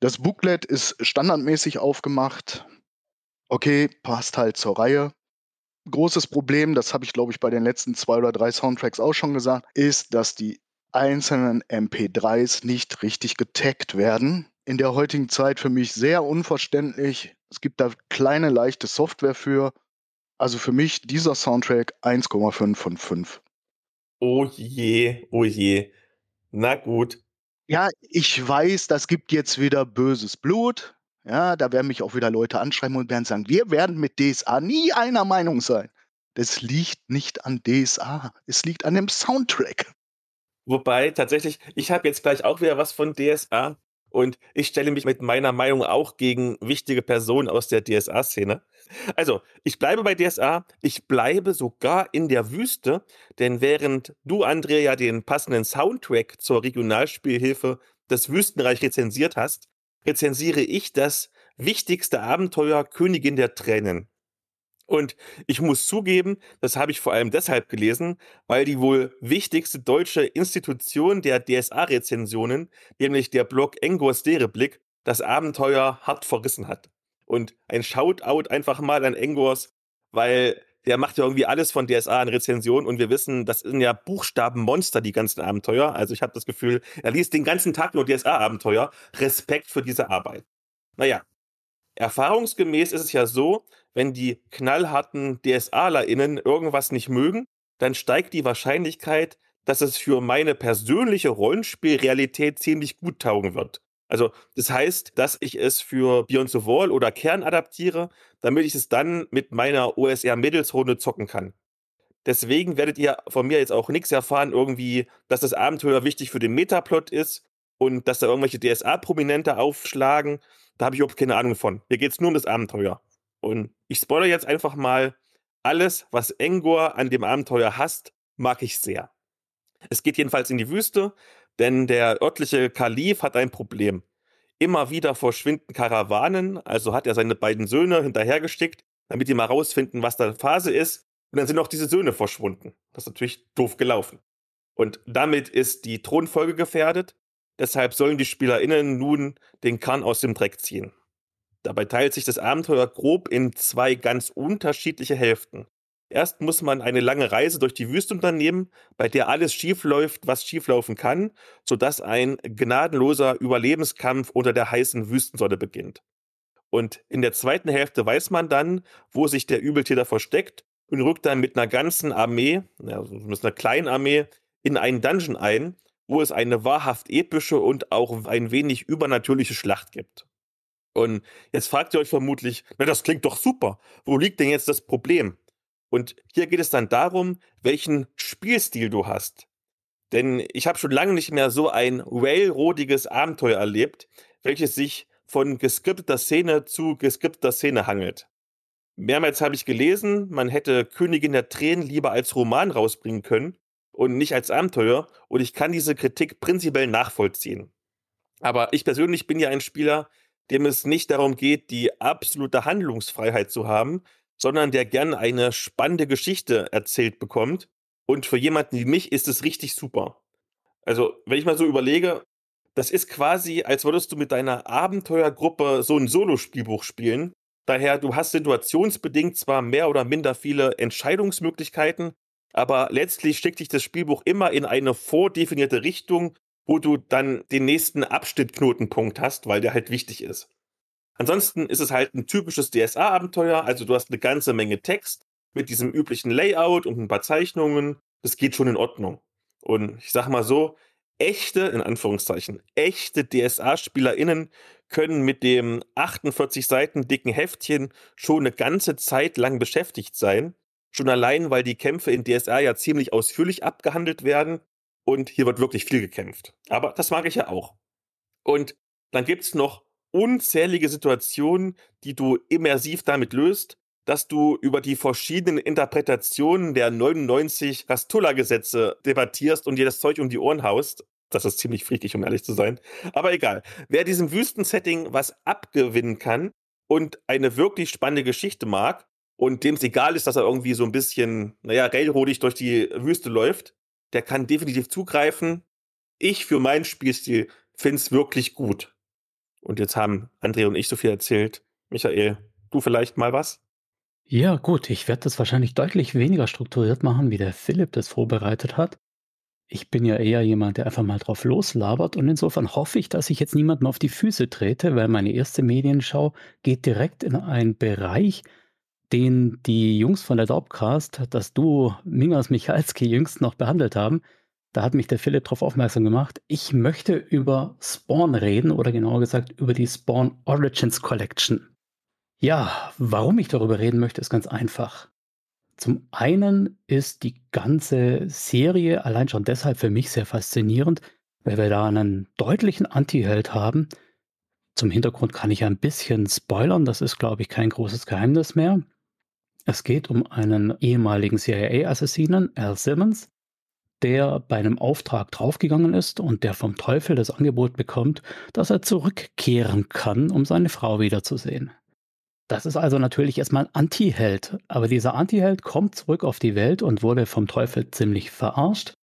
Das Booklet ist standardmäßig aufgemacht. Okay, passt halt zur Reihe. Großes Problem, das habe ich glaube ich bei den letzten zwei oder drei Soundtracks auch schon gesagt, ist, dass die einzelnen MP3s nicht richtig getaggt werden. In der heutigen Zeit für mich sehr unverständlich. Es gibt da kleine, leichte Software für. Also für mich dieser Soundtrack 1,5 von 5.
Oh je, oh je. Na gut,
ja, ich weiß, das gibt jetzt wieder böses Blut. Ja, da werden mich auch wieder Leute anschreiben und werden sagen, wir werden mit DSA nie einer Meinung sein. Das liegt nicht an DSA, es liegt an dem Soundtrack.
Wobei tatsächlich, ich habe jetzt gleich auch wieder was von DSA und ich stelle mich mit meiner Meinung auch gegen wichtige Personen aus der DSA-Szene. Also, ich bleibe bei DSA, ich bleibe sogar in der Wüste, denn während du, Andrea, den passenden Soundtrack zur Regionalspielhilfe des Wüstenreich rezensiert hast, rezensiere ich das wichtigste Abenteuer Königin der Tränen. Und ich muss zugeben, das habe ich vor allem deshalb gelesen, weil die wohl wichtigste deutsche Institution der DSA-Rezensionen, nämlich der Blog Engors Dereblick, das Abenteuer hart verrissen hat. Und ein Shoutout einfach mal an Engors, weil der macht ja irgendwie alles von DSA in Rezension und wir wissen, das sind ja Buchstabenmonster, die ganzen Abenteuer. Also ich habe das Gefühl, er liest den ganzen Tag nur DSA-Abenteuer. Respekt für diese Arbeit. Naja, erfahrungsgemäß ist es ja so, wenn die knallharten DSAlerInnen irgendwas nicht mögen, dann steigt die Wahrscheinlichkeit, dass es für meine persönliche Rollenspielrealität ziemlich gut taugen wird. Also das heißt, dass ich es für Beyond the Wall oder Kern adaptiere, damit ich es dann mit meiner OSR Mittelsrunde zocken kann. Deswegen werdet ihr von mir jetzt auch nichts erfahren, irgendwie, dass das Abenteuer wichtig für den Metaplot ist und dass da irgendwelche DSA-Prominente aufschlagen. Da habe ich überhaupt keine Ahnung von. Mir geht es nur um das Abenteuer. Und ich spoilere jetzt einfach mal, alles, was Engor an dem Abenteuer hasst, mag ich sehr. Es geht jedenfalls in die Wüste, denn der örtliche Kalif hat ein Problem. Immer wieder verschwinden Karawanen, also hat er seine beiden Söhne hinterhergeschickt, damit die mal rausfinden, was da Phase ist. Und dann sind auch diese Söhne verschwunden. Das ist natürlich doof gelaufen. Und damit ist die Thronfolge gefährdet. Deshalb sollen die SpielerInnen nun den Kahn aus dem Dreck ziehen. Dabei teilt sich das Abenteuer grob in zwei ganz unterschiedliche Hälften. Erst muss man eine lange Reise durch die Wüste unternehmen, bei der alles schiefläuft, was schieflaufen kann, sodass ein gnadenloser Überlebenskampf unter der heißen Wüstensonne beginnt. Und in der zweiten Hälfte weiß man dann, wo sich der Übeltäter versteckt und rückt dann mit einer ganzen Armee, also mit einer kleinen Armee, in einen Dungeon ein, wo es eine wahrhaft epische und auch ein wenig übernatürliche Schlacht gibt. Und jetzt fragt ihr euch vermutlich, na, das klingt doch super. Wo liegt denn jetzt das Problem? Und hier geht es dann darum, welchen Spielstil du hast. Denn ich habe schon lange nicht mehr so ein railroadiges Abenteuer erlebt, welches sich von geskripteter Szene zu geskripteter Szene hangelt. Mehrmals habe ich gelesen, man hätte Königin der Tränen lieber als Roman rausbringen können und nicht als Abenteuer, und ich kann diese Kritik prinzipiell nachvollziehen. Aber ich persönlich bin ja ein Spieler, dem es nicht darum geht, die absolute Handlungsfreiheit zu haben, sondern der gern eine spannende Geschichte erzählt bekommt. Und für jemanden wie mich ist es richtig super. Also, wenn ich mal so überlege, das ist quasi, als würdest du mit deiner Abenteuergruppe so ein Solospielbuch spielen. Daher, du hast situationsbedingt zwar mehr oder minder viele Entscheidungsmöglichkeiten, aber letztlich schickt dich das Spielbuch immer in eine vordefinierte Richtung, wo du dann den nächsten Abschnittknotenpunkt hast, weil der halt wichtig ist. Ansonsten ist es halt ein typisches DSA-Abenteuer, also du hast eine ganze Menge Text mit diesem üblichen Layout und ein paar Zeichnungen. Das geht schon in Ordnung. Und ich sag mal so, echte, in Anführungszeichen, echte DSA-SpielerInnen können mit dem 48 Seiten dicken Heftchen schon eine ganze Zeit lang beschäftigt sein. Schon allein, weil die Kämpfe in DSA ja ziemlich ausführlich abgehandelt werden und hier wird wirklich viel gekämpft. Aber das mag ich ja auch. Und dann gibt's noch unzählige Situationen, die du immersiv damit löst, dass du über die verschiedenen Interpretationen der 99 Castulla-Gesetze debattierst und dir das Zeug um die Ohren haust. Das ist ziemlich friedlich, um ehrlich zu sein. Aber egal. Wer diesem Wüstensetting was abgewinnen kann und eine wirklich spannende Geschichte mag und dem es egal ist, dass er irgendwie so ein bisschen, naja, railroadig durch die Wüste läuft, der kann definitiv zugreifen. Ich für meinen Spielstil finde es wirklich gut. Und jetzt haben André und ich so viel erzählt. Michael, du vielleicht mal was?
Ja, gut, ich werde das wahrscheinlich deutlich weniger strukturiert machen, wie der Philipp das vorbereitet hat. Ich bin ja eher jemand, der einfach mal drauf loslabert und insofern hoffe ich, dass ich jetzt niemanden auf die Füße trete, weil meine erste Medienschau geht direkt in einen Bereich, den die Jungs von der Dorpcast, das Duo Mingas Michalski jüngst noch behandelt haben. Da hat mich der Philipp darauf aufmerksam gemacht. Ich möchte über Spawn reden oder genauer gesagt über die Spawn Origins Collection. Ja, warum ich darüber reden möchte, ist ganz einfach. Zum einen ist die ganze Serie allein schon deshalb für mich sehr faszinierend, weil wir da einen deutlichen Anti-Held haben. Zum Hintergrund kann ich ein bisschen spoilern, das ist, glaube ich, kein großes Geheimnis mehr. Es geht um einen ehemaligen CIA-Assassinen, Al Simmons, der bei einem Auftrag draufgegangen ist und der vom Teufel das Angebot bekommt, dass er zurückkehren kann, um seine Frau wiederzusehen. Das ist also natürlich erstmal ein Anti-Held. Aber dieser Anti-Held kommt zurück auf die Welt und wurde vom Teufel ziemlich verarscht.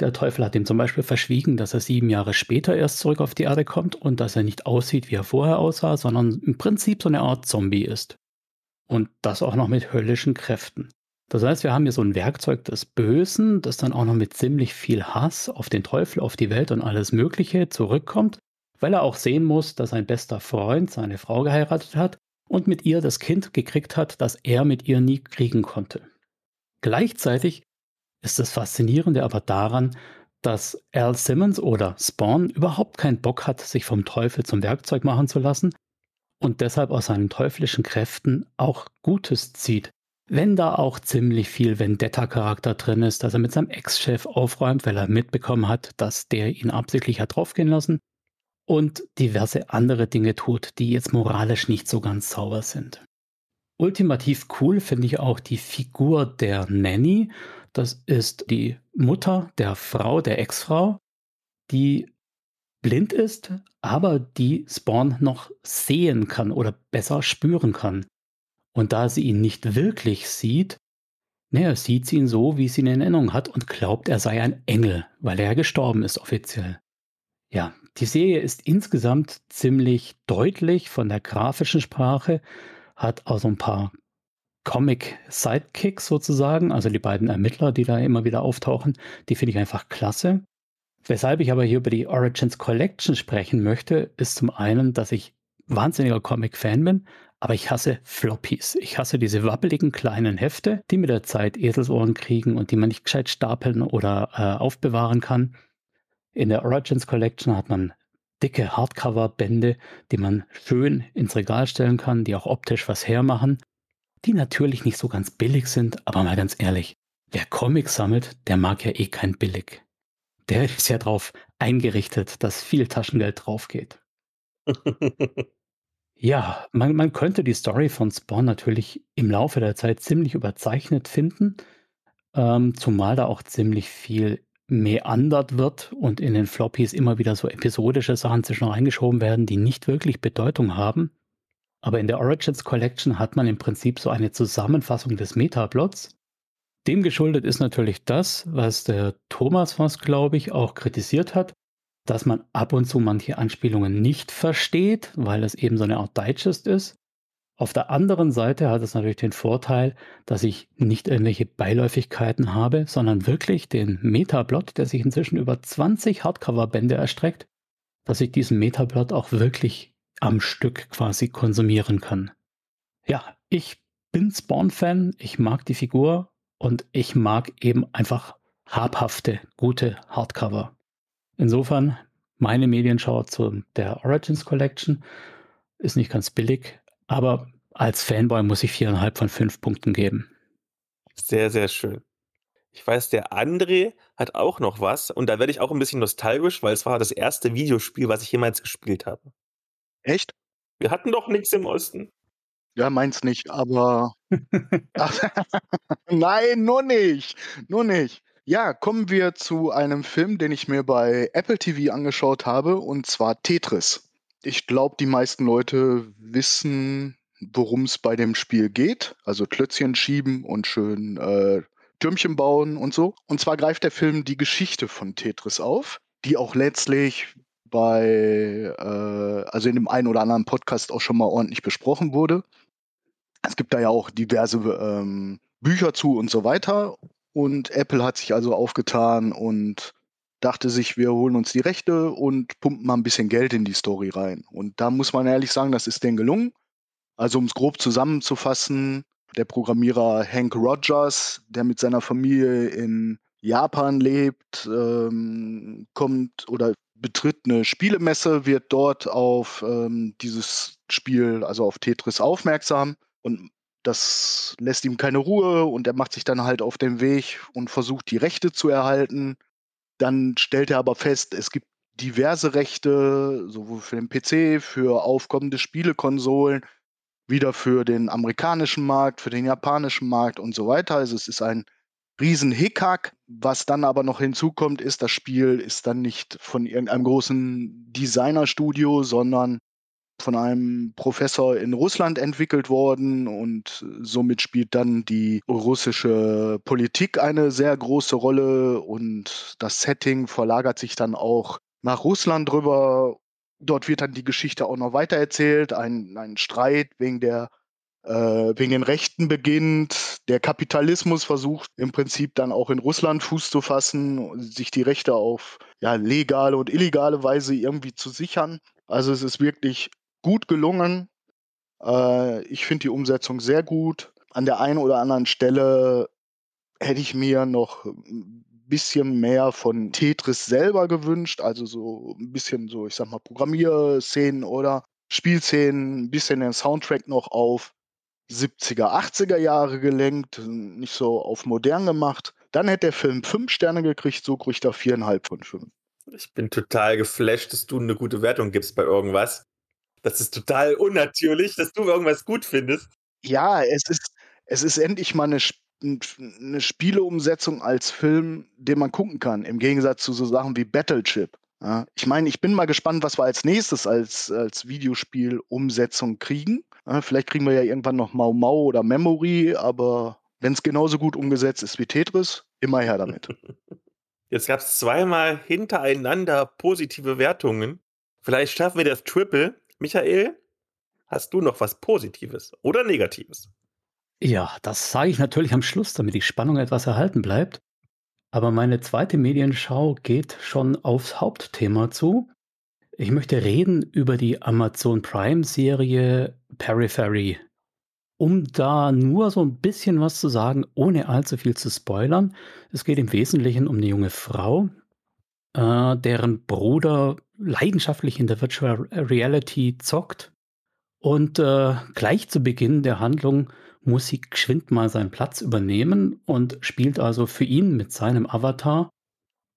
Der Teufel hat ihm zum Beispiel verschwiegen, dass er sieben Jahre später erst zurück auf die Erde kommt und dass er nicht aussieht, wie er vorher aussah, sondern im Prinzip so eine Art Zombie ist. Und das auch noch mit höllischen Kräften. Das heißt, wir haben hier so ein Werkzeug des Bösen, das dann auch noch mit ziemlich viel Hass auf den Teufel, auf die Welt und alles Mögliche zurückkommt, weil er auch sehen muss, dass sein bester Freund seine Frau geheiratet hat und mit ihr das Kind gekriegt hat, das er mit ihr nie kriegen konnte. Gleichzeitig ist das Faszinierende aber daran, dass Al Simmons oder Spawn überhaupt keinen Bock hat, sich vom Teufel zum Werkzeug machen zu lassen und deshalb aus seinen teuflischen Kräften auch Gutes zieht. Wenn da auch ziemlich viel Vendetta-Charakter drin ist, dass er mit seinem Ex-Chef aufräumt, weil er mitbekommen hat, dass der ihn absichtlich hat draufgehen lassen und diverse andere Dinge tut, die jetzt moralisch nicht so ganz sauber sind. Ultimativ cool finde ich auch die Figur der Nanny. Das ist die Mutter der Frau, der Ex-Frau, die blind ist, aber die Spawn noch sehen kann oder besser spüren kann. Und da sie ihn nicht wirklich sieht, naja, sieht sie ihn so, wie sie ihn in Erinnerung hat und glaubt, er sei ein Engel, weil er gestorben ist offiziell. Ja, die Serie ist insgesamt ziemlich deutlich von der grafischen Sprache, hat auch so ein paar Comic-Sidekicks sozusagen, also die beiden Ermittler, die da immer wieder auftauchen, die finde ich einfach klasse. Weshalb ich aber hier über die Origins Collection sprechen möchte, ist zum einen, dass ich wahnsinniger Comic-Fan bin, aber ich hasse Floppies. Ich hasse diese wabbeligen kleinen Hefte, die mit der Zeit Eselsohren kriegen und die man nicht gescheit stapeln oder äh, aufbewahren kann. In der Origins Collection hat man dicke Hardcover-Bände, die man schön ins Regal stellen kann, die auch optisch was hermachen, die natürlich nicht so ganz billig sind, aber mal ganz ehrlich, wer Comics sammelt, der mag ja eh kein billig. Der ist ja darauf eingerichtet, dass viel Taschengeld drauf geht. ja, man, man könnte die Story von Spawn natürlich im Laufe der Zeit ziemlich überzeichnet finden, ähm, zumal da auch ziemlich viel meandert wird und in den Floppies immer wieder so episodische Sachen zwischen reingeschoben werden, die nicht wirklich Bedeutung haben. Aber in der Origins Collection hat man im Prinzip so eine Zusammenfassung des Metaplots. Dem geschuldet ist natürlich das, was der Thomas was, glaube ich, auch kritisiert hat, dass man ab und zu manche Anspielungen nicht versteht, weil es eben so eine Art Digest ist. Auf der anderen Seite hat es natürlich den Vorteil, dass ich nicht irgendwelche Beiläufigkeiten habe, sondern wirklich den Metablot, der sich inzwischen über 20 Hardcover-Bände erstreckt, dass ich diesen Metablot auch wirklich am Stück quasi konsumieren kann. Ja, ich bin Spawn-Fan, ich mag die Figur und ich mag eben einfach habhafte, gute Hardcover. Insofern meine Medienschau zu der Origins Collection ist nicht ganz billig, aber als Fanboy muss ich viereinhalb von fünf Punkten geben.
Sehr, sehr schön. Ich weiß, der André hat auch noch was und da werde ich auch ein bisschen nostalgisch, weil es war das erste Videospiel, was ich jemals gespielt habe.
Echt?
Wir hatten doch nichts im Osten.
Ja, meins nicht, aber. Nein, nur nicht. Nur nicht. Ja, kommen wir zu einem Film, den ich mir bei Apple TV angeschaut habe, und zwar Tetris. Ich glaube, die meisten Leute wissen, worum es bei dem Spiel geht. Also Klötzchen schieben und schön äh, Türmchen bauen und so. Und zwar greift der Film die Geschichte von Tetris auf, die auch letztlich bei, äh, also in dem einen oder anderen Podcast auch schon mal ordentlich besprochen wurde. Es gibt da ja auch diverse ähm, Bücher zu und so weiter. Und Apple hat sich also aufgetan und dachte sich, wir holen uns die Rechte und pumpen mal ein bisschen Geld in die Story rein. Und da muss man ehrlich sagen, das ist denen gelungen. Also um es grob zusammenzufassen, der Programmierer Hank Rogers, der mit seiner Familie in Japan lebt, ähm, kommt oder betritt eine Spielemesse, wird dort auf ähm, dieses Spiel, also auf Tetris aufmerksam und das lässt ihm keine Ruhe und er macht sich dann halt auf den Weg und versucht die Rechte zu erhalten. Dann stellt er aber fest, es gibt diverse Rechte, sowohl für den PC, für aufkommende Spielekonsolen, wieder für den amerikanischen Markt, für den japanischen Markt und so weiter. Also es ist ein riesen Hickhack. Was dann aber noch hinzukommt, ist, das Spiel ist dann nicht von irgendeinem großen Designerstudio, sondern von einem Professor in Russland entwickelt worden und somit spielt dann die russische Politik eine sehr große Rolle und das Setting verlagert sich dann auch nach Russland drüber Dort wird dann die Geschichte auch noch weitererzählt. Ein, ein Streit wegen der äh, wegen den Rechten beginnt. Der Kapitalismus versucht im Prinzip dann auch in Russland Fuß zu fassen, sich die Rechte auf ja, legale und illegale Weise irgendwie zu sichern. Also es ist wirklich gut gelungen. Äh, ich finde die Umsetzung sehr gut. An der einen oder anderen Stelle hätte ich mir noch bisschen mehr von Tetris selber gewünscht, also so ein bisschen so, ich sag mal, Programmierszenen oder Spielszenen, ein bisschen den Soundtrack noch auf 70er, 80er Jahre gelenkt, nicht so auf modern gemacht. Dann hätte der Film fünf Sterne gekriegt, so kriegt er viereinhalb von fünf.
Ich bin total geflasht, dass du eine gute Wertung gibst bei irgendwas. Das ist total unnatürlich, dass du irgendwas gut findest.
Ja, es ist, es ist endlich mal eine eine Spieleumsetzung als Film, den man gucken kann, im Gegensatz zu so Sachen wie Battleship. Ja, ich meine, ich bin mal gespannt, was wir als nächstes als, als Videospielumsetzung kriegen. Ja, vielleicht kriegen wir ja irgendwann noch Mau Mau oder Memory, aber wenn es genauso gut umgesetzt ist wie Tetris, immer her damit.
Jetzt gab es zweimal hintereinander positive Wertungen. Vielleicht schaffen wir das Triple. Michael, hast du noch was Positives oder Negatives?
Ja, das sage ich natürlich am Schluss, damit die Spannung etwas erhalten bleibt. Aber meine zweite Medienschau geht schon aufs Hauptthema zu. Ich möchte reden über die Amazon Prime-Serie Periphery. Um da nur so ein bisschen was zu sagen, ohne allzu viel zu spoilern. Es geht im Wesentlichen um eine junge Frau, äh, deren Bruder leidenschaftlich in der Virtual Reality zockt. Und äh, gleich zu Beginn der Handlung muss sie geschwind mal seinen Platz übernehmen und spielt also für ihn mit seinem Avatar.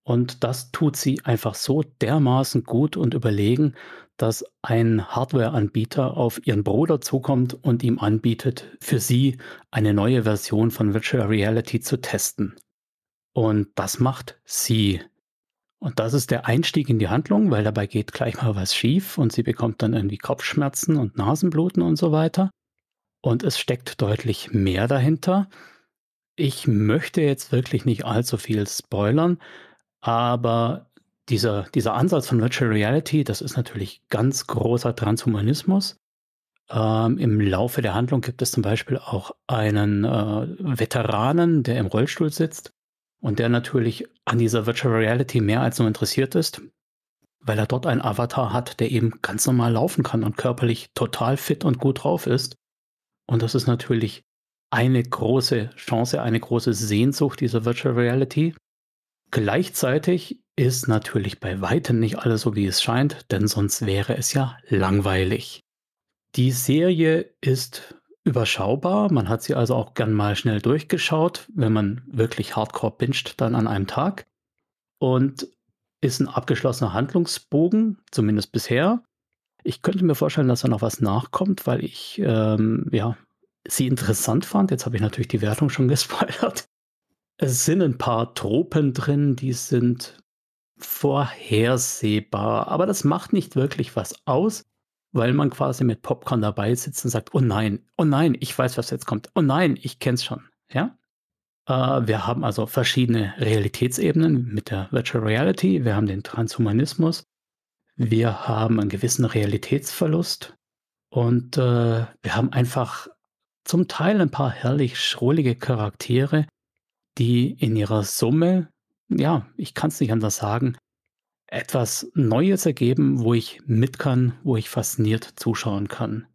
Und das tut sie einfach so dermaßen gut und überlegen, dass ein Hardware-Anbieter auf ihren Bruder zukommt und ihm anbietet, für sie eine neue Version von Virtual Reality zu testen. Und das macht sie. Und das ist der Einstieg in die Handlung, weil dabei geht gleich mal was schief und sie bekommt dann irgendwie Kopfschmerzen und Nasenbluten und so weiter. Und es steckt deutlich mehr dahinter. Ich möchte jetzt wirklich nicht allzu viel spoilern, aber dieser, dieser Ansatz von Virtual Reality, das ist natürlich ganz großer Transhumanismus. Ähm, Im Laufe der Handlung gibt es zum Beispiel auch einen äh, Veteranen, der im Rollstuhl sitzt und der natürlich an dieser Virtual Reality mehr als nur interessiert ist. weil er dort einen Avatar hat, der eben ganz normal laufen kann und körperlich total fit und gut drauf ist. Und das ist natürlich eine große Chance, eine große Sehnsucht dieser Virtual Reality. Gleichzeitig ist natürlich bei weitem nicht alles so, wie es scheint, denn sonst wäre es ja langweilig. Die Serie ist überschaubar. Man hat sie also auch gern mal schnell durchgeschaut, wenn man wirklich hardcore pinscht, dann an einem Tag. Und ist ein abgeschlossener Handlungsbogen, zumindest bisher. Ich könnte mir vorstellen, dass da noch was nachkommt, weil ich ähm, ja, sie interessant fand. Jetzt habe ich natürlich die Wertung schon gespoilert. Es sind ein paar Tropen drin, die sind vorhersehbar, aber das macht nicht wirklich was aus, weil man quasi mit Popcorn dabei sitzt und sagt, oh nein, oh nein, ich weiß, was jetzt kommt. Oh nein, ich kenn's schon. Ja? Äh, wir haben also verschiedene Realitätsebenen mit der Virtual Reality. Wir haben den Transhumanismus. Wir haben einen gewissen Realitätsverlust. Und äh, wir haben einfach zum Teil ein paar herrlich schrullige Charaktere, die in ihrer Summe, ja, ich kann es nicht anders sagen, etwas Neues ergeben, wo ich mit kann, wo ich fasziniert zuschauen kann.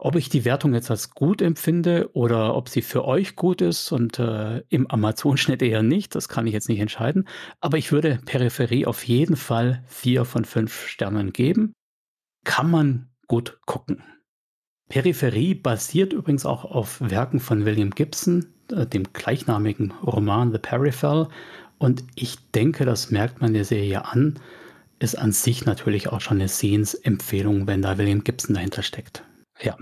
Ob ich die Wertung jetzt als gut empfinde oder ob sie für euch gut ist und äh, im Amazon-Schnitt eher nicht, das kann ich jetzt nicht entscheiden. Aber ich würde Peripherie auf jeden Fall vier von fünf Sternen geben. Kann man gut gucken. Peripherie basiert übrigens auch auf Werken von William Gibson, äh, dem gleichnamigen Roman The Peripheral. Und ich denke, das merkt man der Serie an, ist an sich natürlich auch schon eine Sehensempfehlung, wenn da William Gibson dahinter steckt. Ja.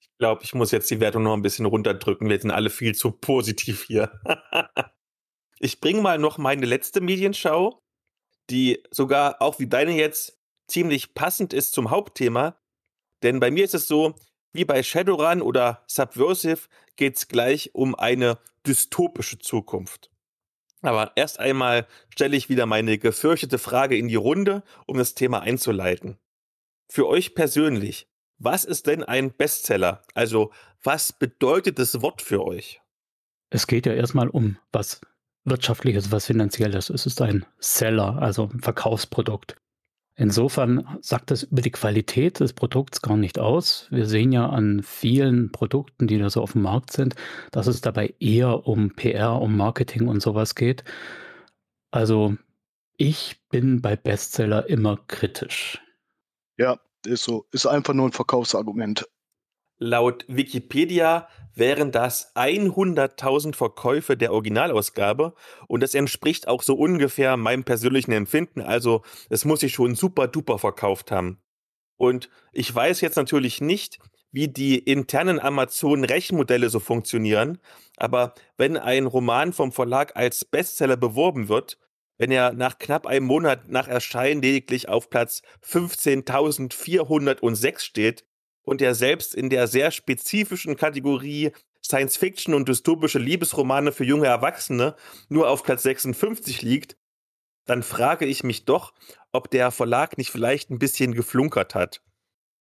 Ich glaube, ich muss jetzt die Wertung noch ein bisschen runterdrücken. Wir sind alle viel zu positiv hier. ich bringe mal noch meine letzte Medienschau, die sogar auch wie deine jetzt ziemlich passend ist zum Hauptthema. Denn bei mir ist es so, wie bei Shadowrun oder Subversive geht es gleich um eine dystopische Zukunft. Aber erst einmal stelle ich wieder meine gefürchtete Frage in die Runde, um das Thema einzuleiten. Für euch persönlich, was ist denn ein Bestseller? Also, was bedeutet das Wort für euch?
Es geht ja erstmal um was Wirtschaftliches, was Finanzielles. Es ist ein Seller, also ein Verkaufsprodukt. Insofern sagt das über die Qualität des Produkts gar nicht aus. Wir sehen ja an vielen Produkten, die da so auf dem Markt sind, dass es dabei eher um PR, um Marketing und sowas geht. Also ich bin bei Bestseller immer kritisch.
Ja, ist so. Ist einfach nur ein Verkaufsargument.
Laut Wikipedia wären das 100.000 Verkäufe der Originalausgabe und das entspricht auch so ungefähr meinem persönlichen Empfinden. Also es muss sich schon super duper verkauft haben. Und ich weiß jetzt natürlich nicht, wie die internen Amazon-Rechenmodelle so funktionieren, aber wenn ein Roman vom Verlag als Bestseller beworben wird, wenn er nach knapp einem Monat nach Erscheinen lediglich auf Platz 15.406 steht, und er selbst in der sehr spezifischen Kategorie Science Fiction und dystopische Liebesromane für junge Erwachsene nur auf Platz 56 liegt, dann frage ich mich doch, ob der Verlag nicht vielleicht ein bisschen geflunkert hat.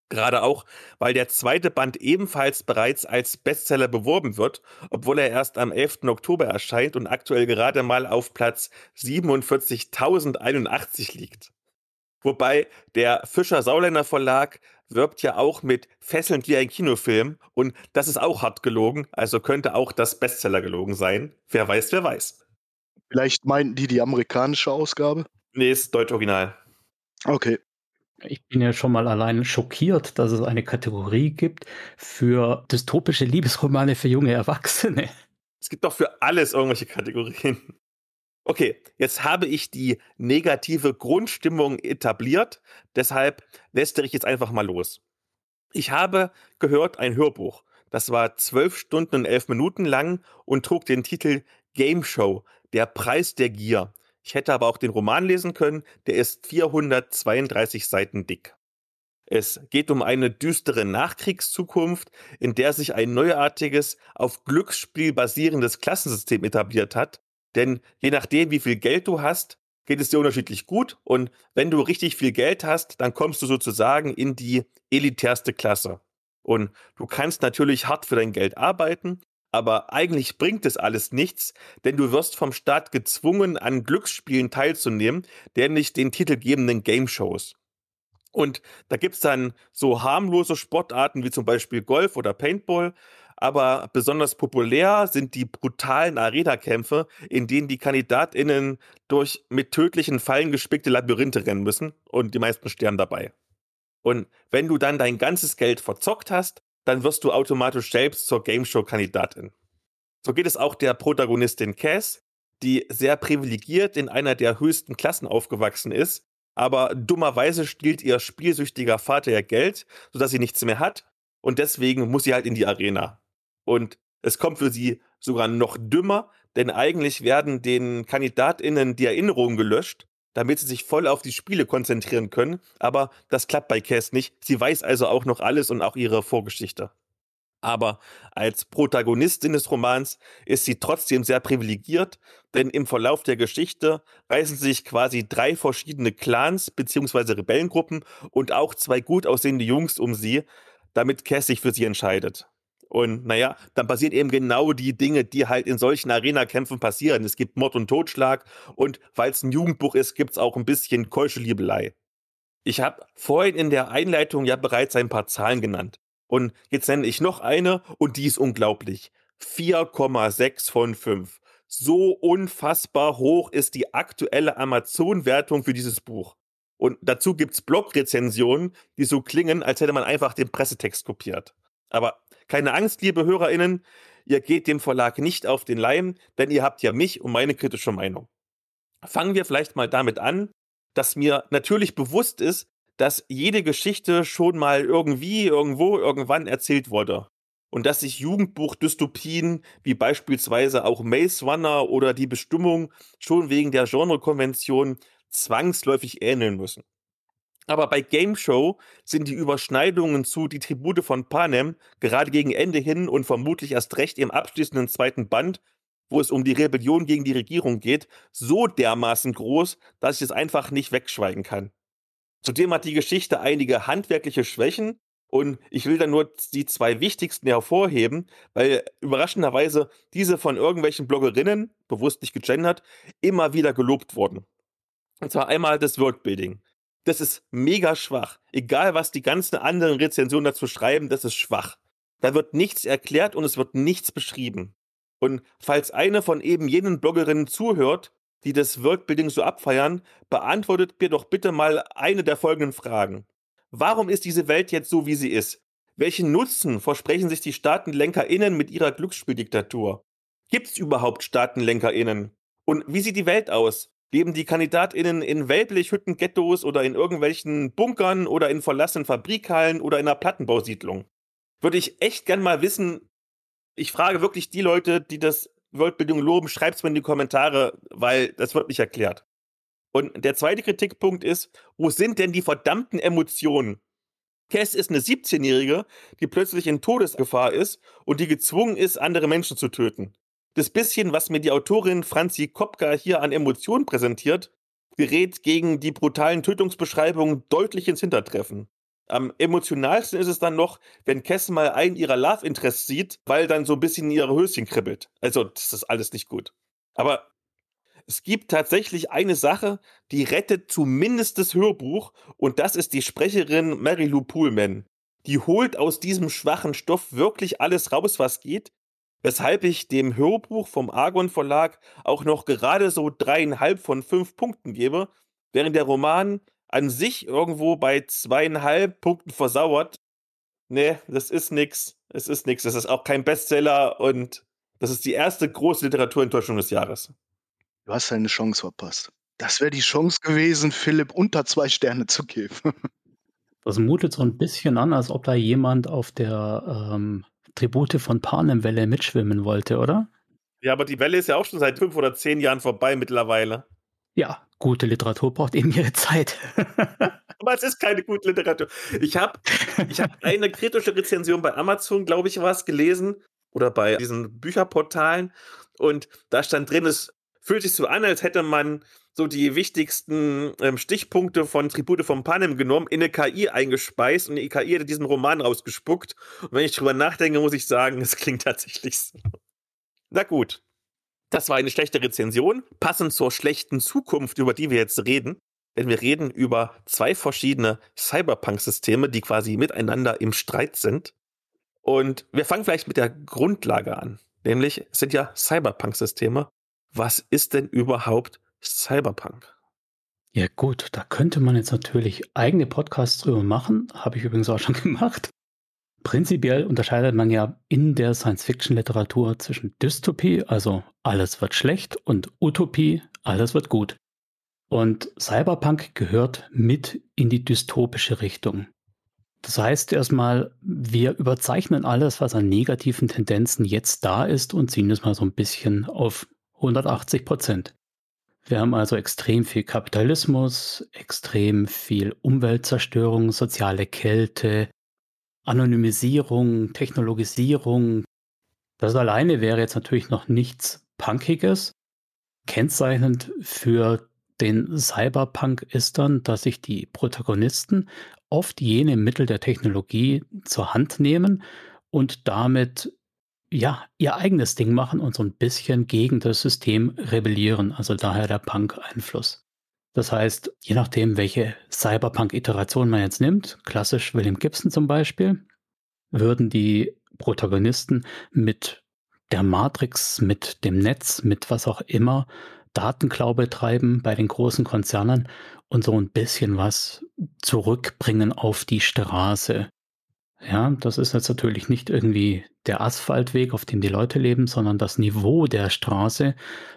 Gerade auch, weil der zweite Band ebenfalls bereits als Bestseller beworben wird, obwohl er erst am 11. Oktober erscheint und aktuell gerade mal auf Platz 47.081 liegt. Wobei der Fischer-Sauländer Verlag wirbt ja auch mit fesselnd wie ein Kinofilm und das ist auch hart gelogen, also könnte auch das Bestseller gelogen sein. Wer weiß, wer weiß.
Vielleicht meinten die die amerikanische Ausgabe?
Nee, ist Deutsch Original.
Okay.
Ich bin ja schon mal allein schockiert, dass es eine Kategorie gibt für dystopische Liebesromane für junge Erwachsene.
Es gibt doch für alles irgendwelche Kategorien. Okay, jetzt habe ich die negative Grundstimmung etabliert, deshalb lästere ich jetzt einfach mal los. Ich habe gehört ein Hörbuch. Das war zwölf Stunden und elf Minuten lang und trug den Titel Game Show, der Preis der Gier. Ich hätte aber auch den Roman lesen können, der ist 432 Seiten dick. Es geht um eine düstere Nachkriegszukunft, in der sich ein neuartiges, auf Glücksspiel basierendes Klassensystem etabliert hat, denn je nachdem, wie viel Geld du hast, geht es dir unterschiedlich gut. Und wenn du richtig viel Geld hast, dann kommst du sozusagen in die elitärste Klasse. Und du kannst natürlich hart für dein Geld arbeiten, Aber eigentlich bringt es alles nichts, denn du wirst vom Staat gezwungen, an Glücksspielen teilzunehmen, nämlich den titelgebenden Game Shows. Und da gibt's dann so harmlose Sportarten wie zum Beispiel Golf oder Paintball, aber besonders populär sind die brutalen Arena-Kämpfe, in denen die KandidatInnen durch mit tödlichen Fallen gespickte Labyrinthe rennen müssen und die meisten sterben dabei. Und wenn du dann dein ganzes Geld verzockt hast, dann wirst du automatisch selbst zur Gameshow-Kandidatin. So geht es auch der Protagonistin Cass, die sehr privilegiert in einer der höchsten Klassen aufgewachsen ist, aber dummerweise stiehlt ihr spielsüchtiger Vater ihr Geld, sodass sie nichts mehr hat und deswegen muss sie halt in die Arena. Und es kommt für sie sogar noch dümmer, denn eigentlich werden den KandidatInnen die Erinnerungen gelöscht, damit sie sich voll auf die Spiele konzentrieren können. Aber das klappt bei Cass nicht. Sie weiß also auch noch alles und auch ihre Vorgeschichte. Aber als Protagonistin des Romans ist sie trotzdem sehr privilegiert, denn im Verlauf der Geschichte reißen sich quasi drei verschiedene Clans bzw. Rebellengruppen und auch zwei gut aussehende Jungs um sie, damit Cass sich für sie entscheidet. Und naja, dann passieren eben genau die Dinge, die halt in solchen Arena-Kämpfen passieren. Es gibt Mord und Totschlag und weil es ein Jugendbuch ist, gibt es auch ein bisschen keusche Liebelei. Ich habe vorhin in der Einleitung ja bereits ein paar Zahlen genannt. Und jetzt nenne ich noch eine und die ist unglaublich. 4,6 von 5. So unfassbar hoch ist die aktuelle Amazon-Wertung für dieses Buch. Und dazu gibt's Blog-Rezensionen, die so klingen, als hätte man einfach den Pressetext kopiert. Aber keine Angst, liebe HörerInnen, ihr geht dem Verlag nicht auf den Leim, denn ihr habt ja mich und meine kritische Meinung. Fangen wir vielleicht mal damit an, dass mir natürlich bewusst ist, dass jede Geschichte schon mal irgendwie, irgendwo, irgendwann erzählt wurde. Und dass sich Jugendbuchdystopien wie beispielsweise auch Maze Runner oder die Bestimmung schon wegen der Genrekonvention zwangsläufig ähneln müssen. Aber bei Game Show sind die Überschneidungen zu Die Tribute von Panem gerade gegen Ende hin und vermutlich erst recht im abschließenden zweiten Band, wo es um die Rebellion gegen die Regierung geht, so dermaßen groß, dass ich es einfach nicht wegschweigen kann. Zudem hat die Geschichte einige handwerkliche Schwächen und ich will da nur die zwei wichtigsten hervorheben, weil überraschenderweise diese von irgendwelchen Bloggerinnen, bewusst nicht gegendert, immer wieder gelobt wurden. Und zwar einmal das Worldbuilding das ist mega schwach. Egal, was die ganzen anderen Rezensionen dazu schreiben, das ist schwach. Da wird nichts erklärt und es wird nichts beschrieben. Und falls eine von eben jenen Bloggerinnen zuhört, die das Worldbuilding so abfeiern, beantwortet mir doch bitte mal eine der folgenden Fragen. Warum ist diese Welt jetzt so, wie sie ist? Welchen Nutzen versprechen sich die StaatenlenkerInnen mit ihrer Glücksspieldiktatur? Gibt's überhaupt StaatenlenkerInnen? Und wie sieht die Welt aus? Leben die KandidatInnen in Wellblechhütten-Ghettos oder in irgendwelchen Bunkern oder in verlassenen Fabrikhallen oder in einer Plattenbausiedlung? Würde ich echt gern mal wissen. Ich frage wirklich die Leute, die das Worldbildung loben, schreibt's mir in die Kommentare, weil das wird nicht erklärt. Und der zweite Kritikpunkt ist, wo sind denn die verdammten Emotionen? Cass ist eine 17-Jährige, die plötzlich in Todesgefahr ist und die gezwungen ist, andere Menschen zu töten das bisschen, was mir die Autorin Franzi Kopka hier an Emotionen präsentiert, gerät gegen die brutalen Tötungsbeschreibungen deutlich ins Hintertreffen. Am emotionalsten ist es dann noch, wenn Kess mal einen ihrer Love Interests sieht, weil dann so ein bisschen ihre Höschen kribbelt. Also, das ist alles nicht gut. Aber es gibt tatsächlich eine Sache, die rettet zumindest das Hörbuch, und das ist die Sprecherin Mary Lou Poolman. Die holt aus diesem schwachen Stoff wirklich alles raus, was geht, weshalb ich dem Hörbuch vom Argon Verlag auch noch gerade so dreieinhalb von fünf Punkten gebe, während der Roman an sich irgendwo bei zweieinhalb Punkten versauert. Nee, das ist nix. Es ist nix. Das ist auch kein Bestseller und das ist die erste große Literaturenttäuschung des Jahres.
Du hast deine Chance verpasst. Das wäre die Chance gewesen, Philipp unter zwei Sterne zu geben.
Das mutet so ein bisschen an, als ob da jemand auf der ähm, Tribute von Panem-Welle mitschwimmen wollte, oder?
Ja, aber die Welle ist ja auch schon seit fünf oder zehn Jahren vorbei mittlerweile.
Ja, gute Literatur braucht eben ihre Zeit.
aber es ist keine gute Literatur. Ich habe ich hab eine kritische Rezension bei Amazon, glaube ich, was gelesen oder bei diesen Bücherportalen und da stand drin, es fühlt sich so an, als hätte man so die wichtigsten ähm, Stichpunkte von Tribute von Panem genommen, in eine KI eingespeist und die KI hat diesen Roman rausgespuckt. Und wenn ich drüber nachdenke, muss ich sagen, es klingt tatsächlich so. Na gut. Das war eine schlechte Rezension, passend zur schlechten Zukunft, über die wir jetzt reden. Denn wir reden über zwei verschiedene Cyberpunk-Systeme, die quasi miteinander im Streit sind. Und wir fangen vielleicht mit der Grundlage an. Nämlich es sind ja Cyberpunk-Systeme. Was ist denn überhaupt Cyberpunk?
Ja gut, da könnte man jetzt natürlich eigene Podcasts drüber machen. Habe ich übrigens auch schon gemacht. Prinzipiell unterscheidet man ja in der Science-Fiction-Literatur zwischen Dystopie, also alles wird schlecht, und Utopie, alles wird gut. Und Cyberpunk gehört mit in die dystopische Richtung. Das heißt erstmal, wir überzeichnen alles, was an negativen Tendenzen jetzt da ist und ziehen es mal so ein bisschen auf 180 Prozent. Wir haben also extrem viel Kapitalismus, extrem viel Umweltzerstörung, soziale Kälte, Anonymisierung, Technologisierung. Das alleine wäre jetzt natürlich noch nichts Punkiges. Kennzeichnend für den Cyberpunk ist dann, dass sich die Protagonisten oft jene Mittel der Technologie zur Hand nehmen und damit ja ihr eigenes Ding machen und so ein bisschen gegen das System rebellieren. Also daher der Punk-Einfluss. Das heißt, je nachdem, welche Cyberpunk-Iteration man jetzt nimmt, klassisch William Gibson zum Beispiel, würden die Protagonisten mit der Matrix, mit dem Netz, mit was auch immer Datenklau betreiben bei den großen Konzernen und so ein bisschen was zurückbringen auf die Straße. Ja, das ist jetzt natürlich nicht irgendwie der Asphaltweg, auf dem die Leute leben, sondern das Niveau der Straße,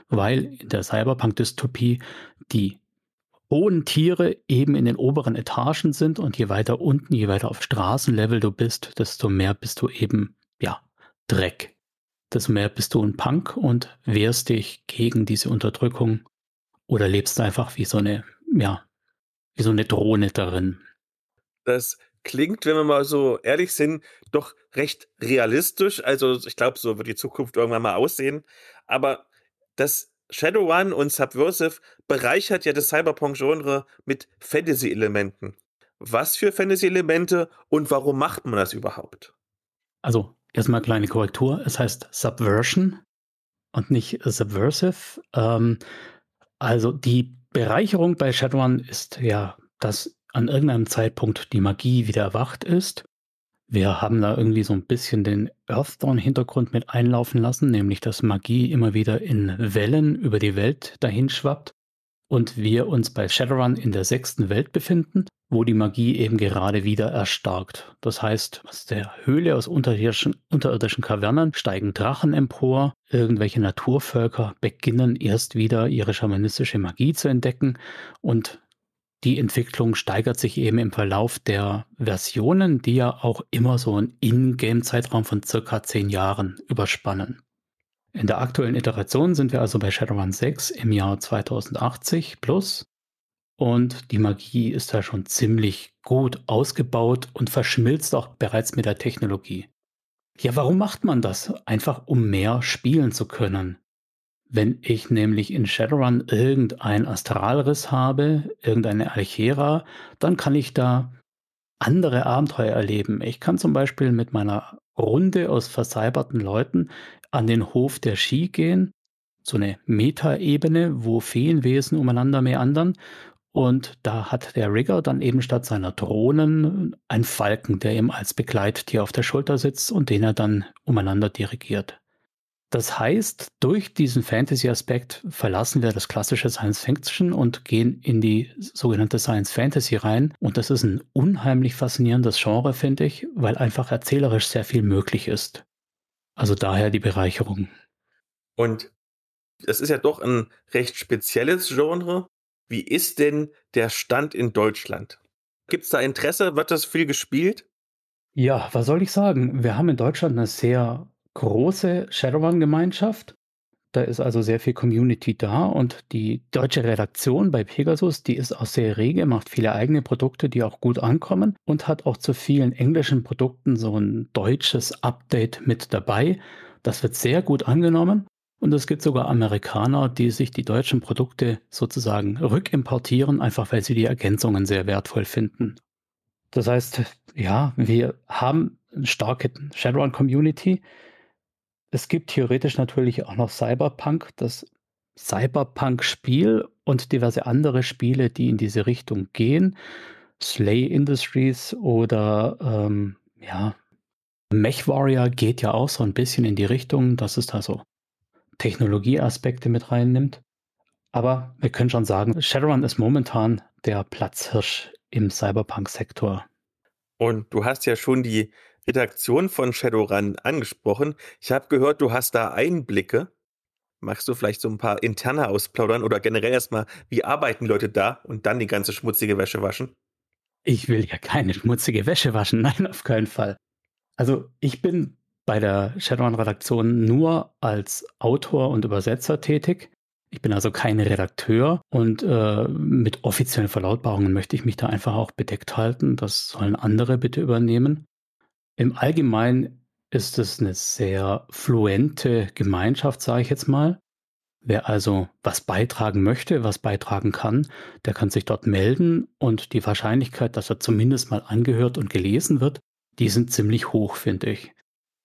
weil in der Cyberpunk-Dystopie die hohen Tiere eben in den oberen Etagen sind und je weiter unten, je weiter auf Straßenlevel du bist, desto mehr bist du eben, ja, Dreck desto mehr bist du ein Punk und wehrst dich gegen diese Unterdrückung oder lebst einfach wie so eine, ja, wie so eine Drohne darin.
Das klingt, wenn wir mal so ehrlich sind, doch recht realistisch. Also ich glaube, so wird die Zukunft irgendwann mal aussehen. Aber das Shadowrun und Subversive bereichert ja das Cyberpunk-Genre mit Fantasy-Elementen. Was für Fantasy-Elemente und warum macht man das überhaupt?
Also Erstmal kleine Korrektur. Es heißt Subversion und nicht Subversive. Ähm, also die Bereicherung bei Shadowrun ist ja, dass an irgendeinem Zeitpunkt die Magie wieder erwacht ist. Wir haben da irgendwie so ein bisschen den Earthdawn-Hintergrund mit einlaufen lassen, nämlich dass Magie immer wieder in Wellen über die Welt dahin schwappt und wir uns bei Shadowrun in der sechsten Welt befinden, wo die Magie eben gerade wieder erstarkt. Das heißt, aus der Höhle aus unterirdischen, unterirdischen Kavernen steigen Drachen empor, irgendwelche Naturvölker beginnen erst wieder ihre schamanistische Magie zu entdecken und die Entwicklung steigert sich eben im Verlauf der Versionen, die ja auch immer so einen Ingame-Zeitraum von circa zehn Jahren überspannen. In der aktuellen Iteration sind wir also bei Shadowrun 6 im Jahr 2080 plus. Und die Magie ist da schon ziemlich gut ausgebaut und verschmilzt auch bereits mit der Technologie. Ja, warum macht man das? Einfach um mehr spielen zu können. Wenn ich nämlich in Shadowrun irgendein Astralriss habe, irgendeine Alchera, dann kann ich da andere Abenteuer erleben. Ich kann zum Beispiel mit meiner Runde aus versalberten Leuten an den Hof der Ski gehen, so eine Metaebene, wo Feenwesen umeinander meandern. Und da hat der Rigger dann eben statt seiner Drohnen einen Falken, der ihm als Begleittier auf der Schulter sitzt und den er dann umeinander dirigiert. Das heißt, durch diesen Fantasy-Aspekt verlassen wir das klassische Science Fiction und gehen in die sogenannte Science Fantasy rein. Und das ist ein unheimlich faszinierendes Genre, finde ich, weil einfach erzählerisch sehr viel möglich ist. Also daher die Bereicherung.
Und das ist ja doch ein recht spezielles Genre. Wie ist denn der Stand in Deutschland? Gibt es da Interesse? Wird das viel gespielt?
Ja, was soll ich sagen? Wir haben in Deutschland eine sehr große Shadowrun-Gemeinschaft. Da ist also sehr viel Community da und die deutsche Redaktion bei Pegasus, die ist auch sehr rege, macht viele eigene Produkte, die auch gut ankommen und hat auch zu vielen englischen Produkten so ein deutsches Update mit dabei. Das wird sehr gut angenommen Und es gibt sogar Amerikaner, die sich die deutschen Produkte sozusagen rückimportieren, einfach weil sie die Ergänzungen sehr wertvoll finden. Das heißt, ja, wir haben eine starke Shadowrun-Community. Es gibt theoretisch natürlich auch noch Cyberpunk, das Cyberpunk-Spiel und diverse andere Spiele, die in diese Richtung gehen. Slay Industries oder ähm, ja, Mech Warrior geht ja auch so ein bisschen in die Richtung, dass es da so Technologieaspekte mit reinnimmt. Aber wir können schon sagen, Shadowrun ist momentan der Platzhirsch im Cyberpunk-Sektor.
Und du hast ja schon die Redaktion von Shadowrun angesprochen. Ich habe gehört, du hast da Einblicke. Magst du vielleicht so ein paar interne ausplaudern oder generell erstmal, wie arbeiten Leute da und dann die ganze schmutzige Wäsche waschen?
Ich will ja keine schmutzige Wäsche waschen, nein, auf keinen Fall. Also ich bin bei der Shadowrun-Redaktion nur als Autor und Übersetzer tätig. Ich bin also kein Redakteur und äh, mit offiziellen Verlautbarungen möchte ich mich da einfach auch bedeckt halten. Das sollen andere bitte übernehmen. Im Allgemeinen ist es eine sehr fluente Gemeinschaft, sage ich jetzt mal. Wer also was beitragen möchte, was beitragen kann, der kann sich dort melden und die Wahrscheinlichkeit, dass er zumindest mal angehört und gelesen wird, die sind ziemlich hoch, finde ich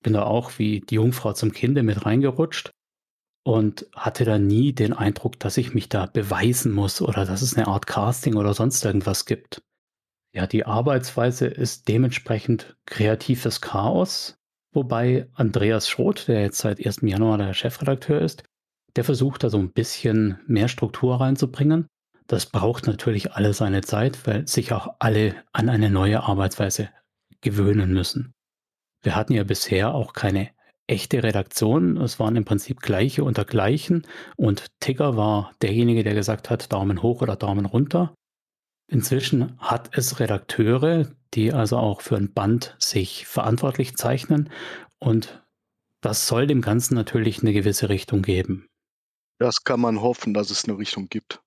bin da auch wie die Jungfrau zum Kinde mit reingerutscht und hatte da nie den Eindruck, dass ich mich da beweisen muss oder dass es eine Art Casting oder sonst irgendwas gibt. Ja, die Arbeitsweise ist dementsprechend kreatives Chaos, wobei Andreas Schroth, der jetzt seit 1. Januar der Chefredakteur ist, der versucht da so ein bisschen mehr Struktur reinzubringen. Das braucht natürlich alle seine Zeit, weil sich auch alle an eine neue Arbeitsweise gewöhnen müssen. Wir hatten ja bisher auch keine echte Redaktion. Es waren im Prinzip gleiche unter gleichen und Tigger war derjenige, der gesagt hat, Daumen hoch oder Daumen runter. Inzwischen hat es Redakteure, die also auch für ein Band sich verantwortlich zeichnen und das soll dem Ganzen natürlich eine gewisse Richtung geben.
Das kann man hoffen, dass es eine Richtung gibt.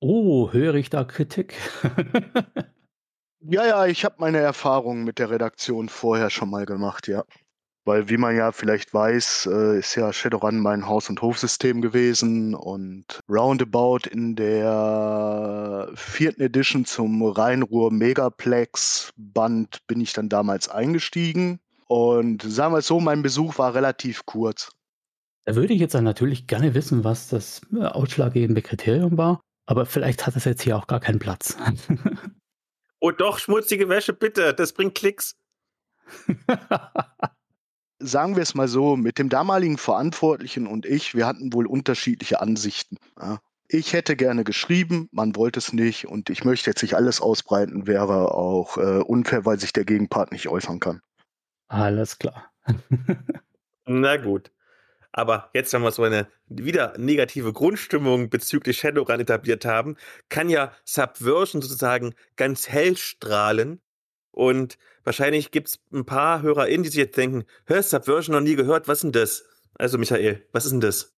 Oh, höre ich da Kritik?
Ja, ja, ich habe meine Erfahrungen mit der Redaktion vorher schon mal gemacht, ja. Weil, wie man ja vielleicht weiß, äh, ist ja Shadowrun mein Haus- und Hofsystem gewesen und roundabout in der vierten Edition zum Rheinruhr Megaplex Band bin ich dann damals eingestiegen. Und sagen wir es so, mein Besuch war relativ kurz.
Da würde ich jetzt dann natürlich gerne wissen, was das äh, ausschlaggebende Kriterium war, aber vielleicht hat das jetzt hier auch gar keinen Platz.
Oh doch, schmutzige Wäsche, bitte, das bringt Klicks.
Sagen wir es mal so, mit dem damaligen Verantwortlichen und ich, wir hatten wohl unterschiedliche Ansichten. Ja. Ich hätte gerne geschrieben, man wollte es nicht und ich möchte jetzt nicht alles ausbreiten, wäre auch äh, unfair, weil sich der Gegenpart nicht äußern kann.
Alles klar.
Na gut. Aber jetzt, wenn wir so eine wieder negative Grundstimmung bezüglich Shadowrun etabliert haben, kann ja Subversion sozusagen ganz hell strahlen. Und wahrscheinlich gibt es ein paar HörerInnen, die sich jetzt denken, hör, Subversion noch nie gehört, was ist denn das? Also Michael, was ist denn das?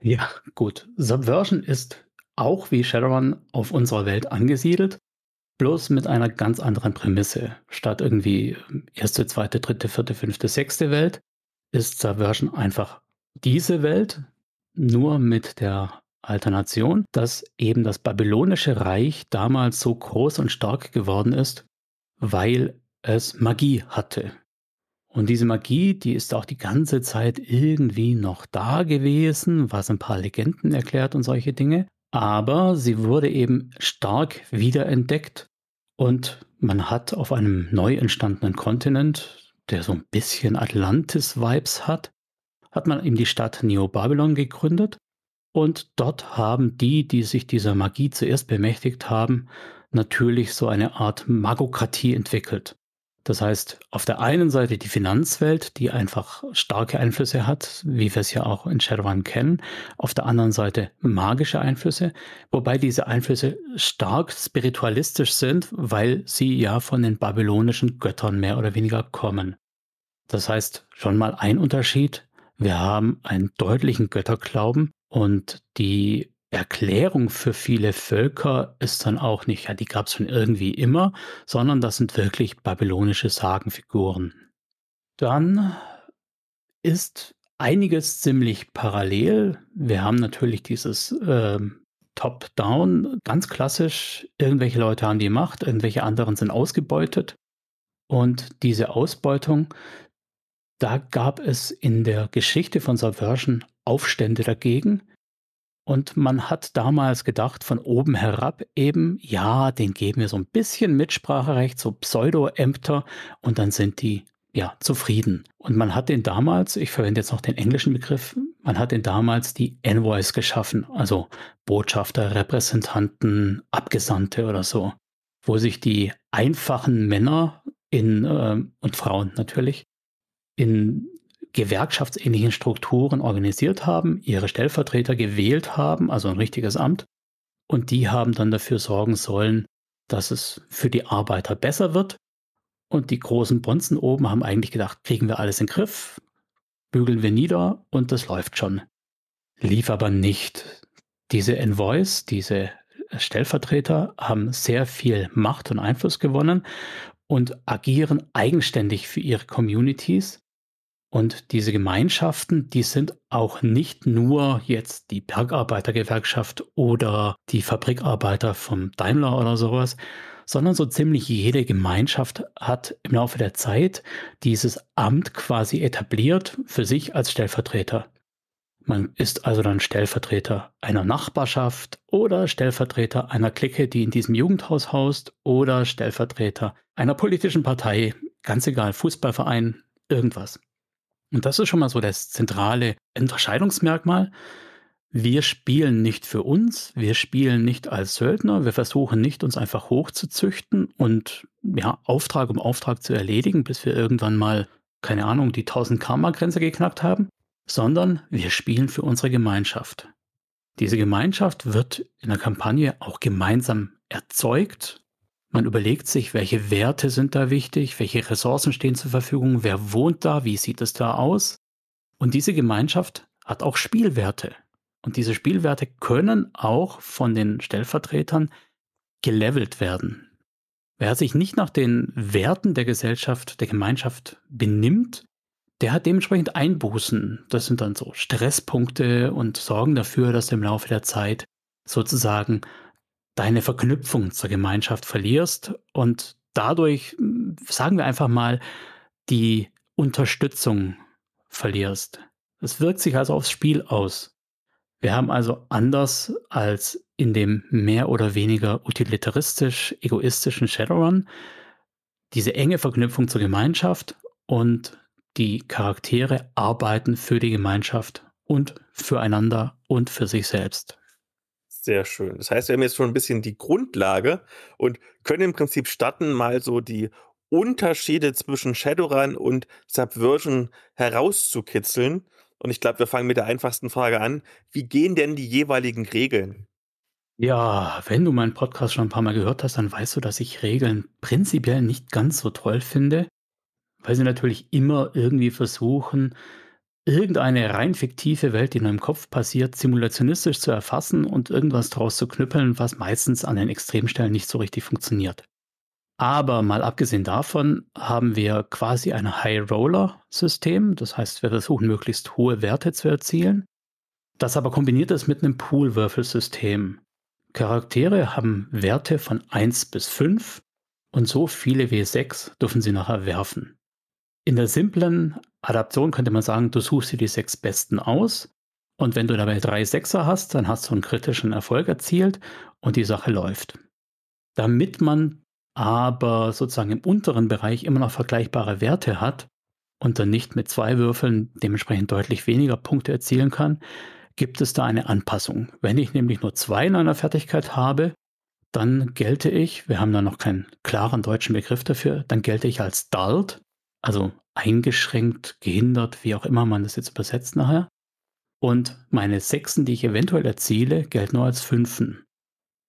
Ja, gut. Subversion ist auch wie Shadowrun auf unserer Welt angesiedelt, bloß mit einer ganz anderen Prämisse. Statt irgendwie erste, zweite, dritte, vierte, fünfte, sechste Welt ist Subversion einfach diese Welt nur mit der Alternation, dass eben das babylonische Reich damals so groß und stark geworden ist, weil es Magie hatte. Und diese Magie, die ist auch die ganze Zeit irgendwie noch da gewesen, was ein paar Legenden erklärt und solche Dinge. Aber sie wurde eben stark wiederentdeckt und man hat auf einem neu entstandenen Kontinent, der so ein bisschen Atlantis-Vibes hat, hat man eben die Stadt Neo-Babylon gegründet. Und dort haben die, die sich dieser Magie zuerst bemächtigt haben, natürlich so eine Art Magokratie entwickelt. Das heißt, auf der einen Seite die Finanzwelt, die einfach starke Einflüsse hat, wie wir es ja auch in Shadowrun kennen. Auf der anderen Seite magische Einflüsse, wobei diese Einflüsse stark spiritualistisch sind, weil sie ja von den babylonischen Göttern mehr oder weniger kommen. Das heißt, schon mal ein Unterschied. Wir haben einen deutlichen Götterglauben und die Erklärung für viele Völker ist dann auch nicht, ja, die gab es schon irgendwie immer, sondern das sind wirklich babylonische Sagenfiguren. Dann ist einiges ziemlich parallel. Wir haben natürlich dieses äh, Top-Down, ganz klassisch. Irgendwelche Leute haben die Macht, irgendwelche anderen sind ausgebeutet. Und diese Ausbeutung, da gab es in der Geschichte von Subversion Aufstände dagegen. Und man hat damals gedacht, von oben herab eben, ja, den geben wir so ein bisschen Mitspracherecht, so Pseudo-Ämter und dann sind die ja zufrieden. Und man hat den damals, ich verwende jetzt noch den englischen Begriff, man hat den damals die Envoys geschaffen, also Botschafter, Repräsentanten, Abgesandte oder so, wo sich die einfachen Männer in, äh, und Frauen natürlich in gewerkschaftsähnlichen Strukturen organisiert haben, ihre Stellvertreter gewählt haben, also ein richtiges Amt, und die haben dann dafür sorgen sollen, dass es für die Arbeiter besser wird. Und die großen Bonzen oben haben eigentlich gedacht, kriegen wir alles in den Griff, bügeln wir nieder und das läuft schon. Lief aber nicht. Diese Envoys, diese Stellvertreter haben sehr viel Macht und Einfluss gewonnen und agieren eigenständig für ihre Communities und diese Gemeinschaften, die sind auch nicht nur jetzt die Bergarbeitergewerkschaft oder die Fabrikarbeiter vom Daimler oder sowas, sondern so ziemlich jede Gemeinschaft hat im Laufe der Zeit dieses Amt quasi etabliert für sich als Stellvertreter. Man ist also dann Stellvertreter einer Nachbarschaft oder Stellvertreter einer Clique, die in diesem Jugendhaus haust oder Stellvertreter einer politischen Partei, ganz egal, Fußballverein, irgendwas. Und das ist schon mal so das zentrale Unterscheidungsmerkmal. Wir spielen nicht für uns, wir spielen nicht als Söldner, wir versuchen nicht, uns einfach hochzuzüchten und ja, Auftrag um Auftrag zu erledigen, bis wir irgendwann mal, keine Ahnung, die 1000 Karma-Grenze geknackt haben, sondern wir spielen für unsere Gemeinschaft. Diese Gemeinschaft wird in der Kampagne auch gemeinsam erzeugt man überlegt sich, welche Werte sind da wichtig, welche Ressourcen stehen zur Verfügung, wer wohnt da, wie sieht es da aus. Und diese Gemeinschaft hat auch Spielwerte. Und diese Spielwerte können auch von den Stellvertretern gelevelt werden. Wer sich nicht nach den Werten der Gesellschaft, der Gemeinschaft benimmt, der hat dementsprechend Einbußen. Das sind dann so Stresspunkte und sorgen dafür, dass im Laufe der Zeit sozusagen deine Verknüpfung zur Gemeinschaft verlierst und dadurch, sagen wir einfach mal, die Unterstützung verlierst. Es wirkt sich also aufs Spiel aus. Wir haben also anders als in dem mehr oder weniger utilitaristisch egoistischen Shadowrun diese enge Verknüpfung zur Gemeinschaft und die Charaktere arbeiten für die Gemeinschaft und füreinander und für sich selbst.
Sehr schön. Das heißt, wir haben jetzt schon ein bisschen die Grundlage und können im Prinzip starten, mal so die Unterschiede zwischen Shadowrun und Subversion herauszukitzeln. Und ich glaube, wir fangen mit der einfachsten Frage an. Wie gehen denn die jeweiligen Regeln?
Ja, wenn du meinen Podcast schon ein paar Mal gehört hast, dann weißt du, dass ich Regeln prinzipiell nicht ganz so toll finde, weil sie natürlich immer irgendwie versuchen, irgendeine rein fiktive Welt, die in deinem Kopf passiert, simulationistisch zu erfassen und irgendwas draus zu knüppeln, was meistens an den Extremstellen nicht so richtig funktioniert. Aber mal abgesehen davon haben wir quasi ein High-Roller-System. Das heißt, wir versuchen möglichst hohe Werte zu erzielen. Das aber kombiniert ist mit einem Pool-Würfelsystem. Charaktere haben Werte von 1 bis 5 und so viele W6 dürfen sie nachher werfen. In der simplen Adaption könnte man sagen, du suchst dir die sechs besten aus und wenn du dabei drei Sechser hast, dann hast du einen kritischen Erfolg erzielt und die Sache läuft. Damit man aber sozusagen im unteren Bereich immer noch vergleichbare Werte hat und dann nicht mit zwei Würfeln dementsprechend deutlich weniger Punkte erzielen kann, gibt es da eine Anpassung. Wenn ich nämlich nur zwei in einer Fertigkeit habe, dann gelte ich, wir haben da noch keinen klaren deutschen Begriff dafür, dann gelte ich als Dalt also eingeschränkt, gehindert, wie auch immer man das jetzt übersetzt nachher. Und meine Sechsen, die ich eventuell erziele, gelten nur als Fünfen.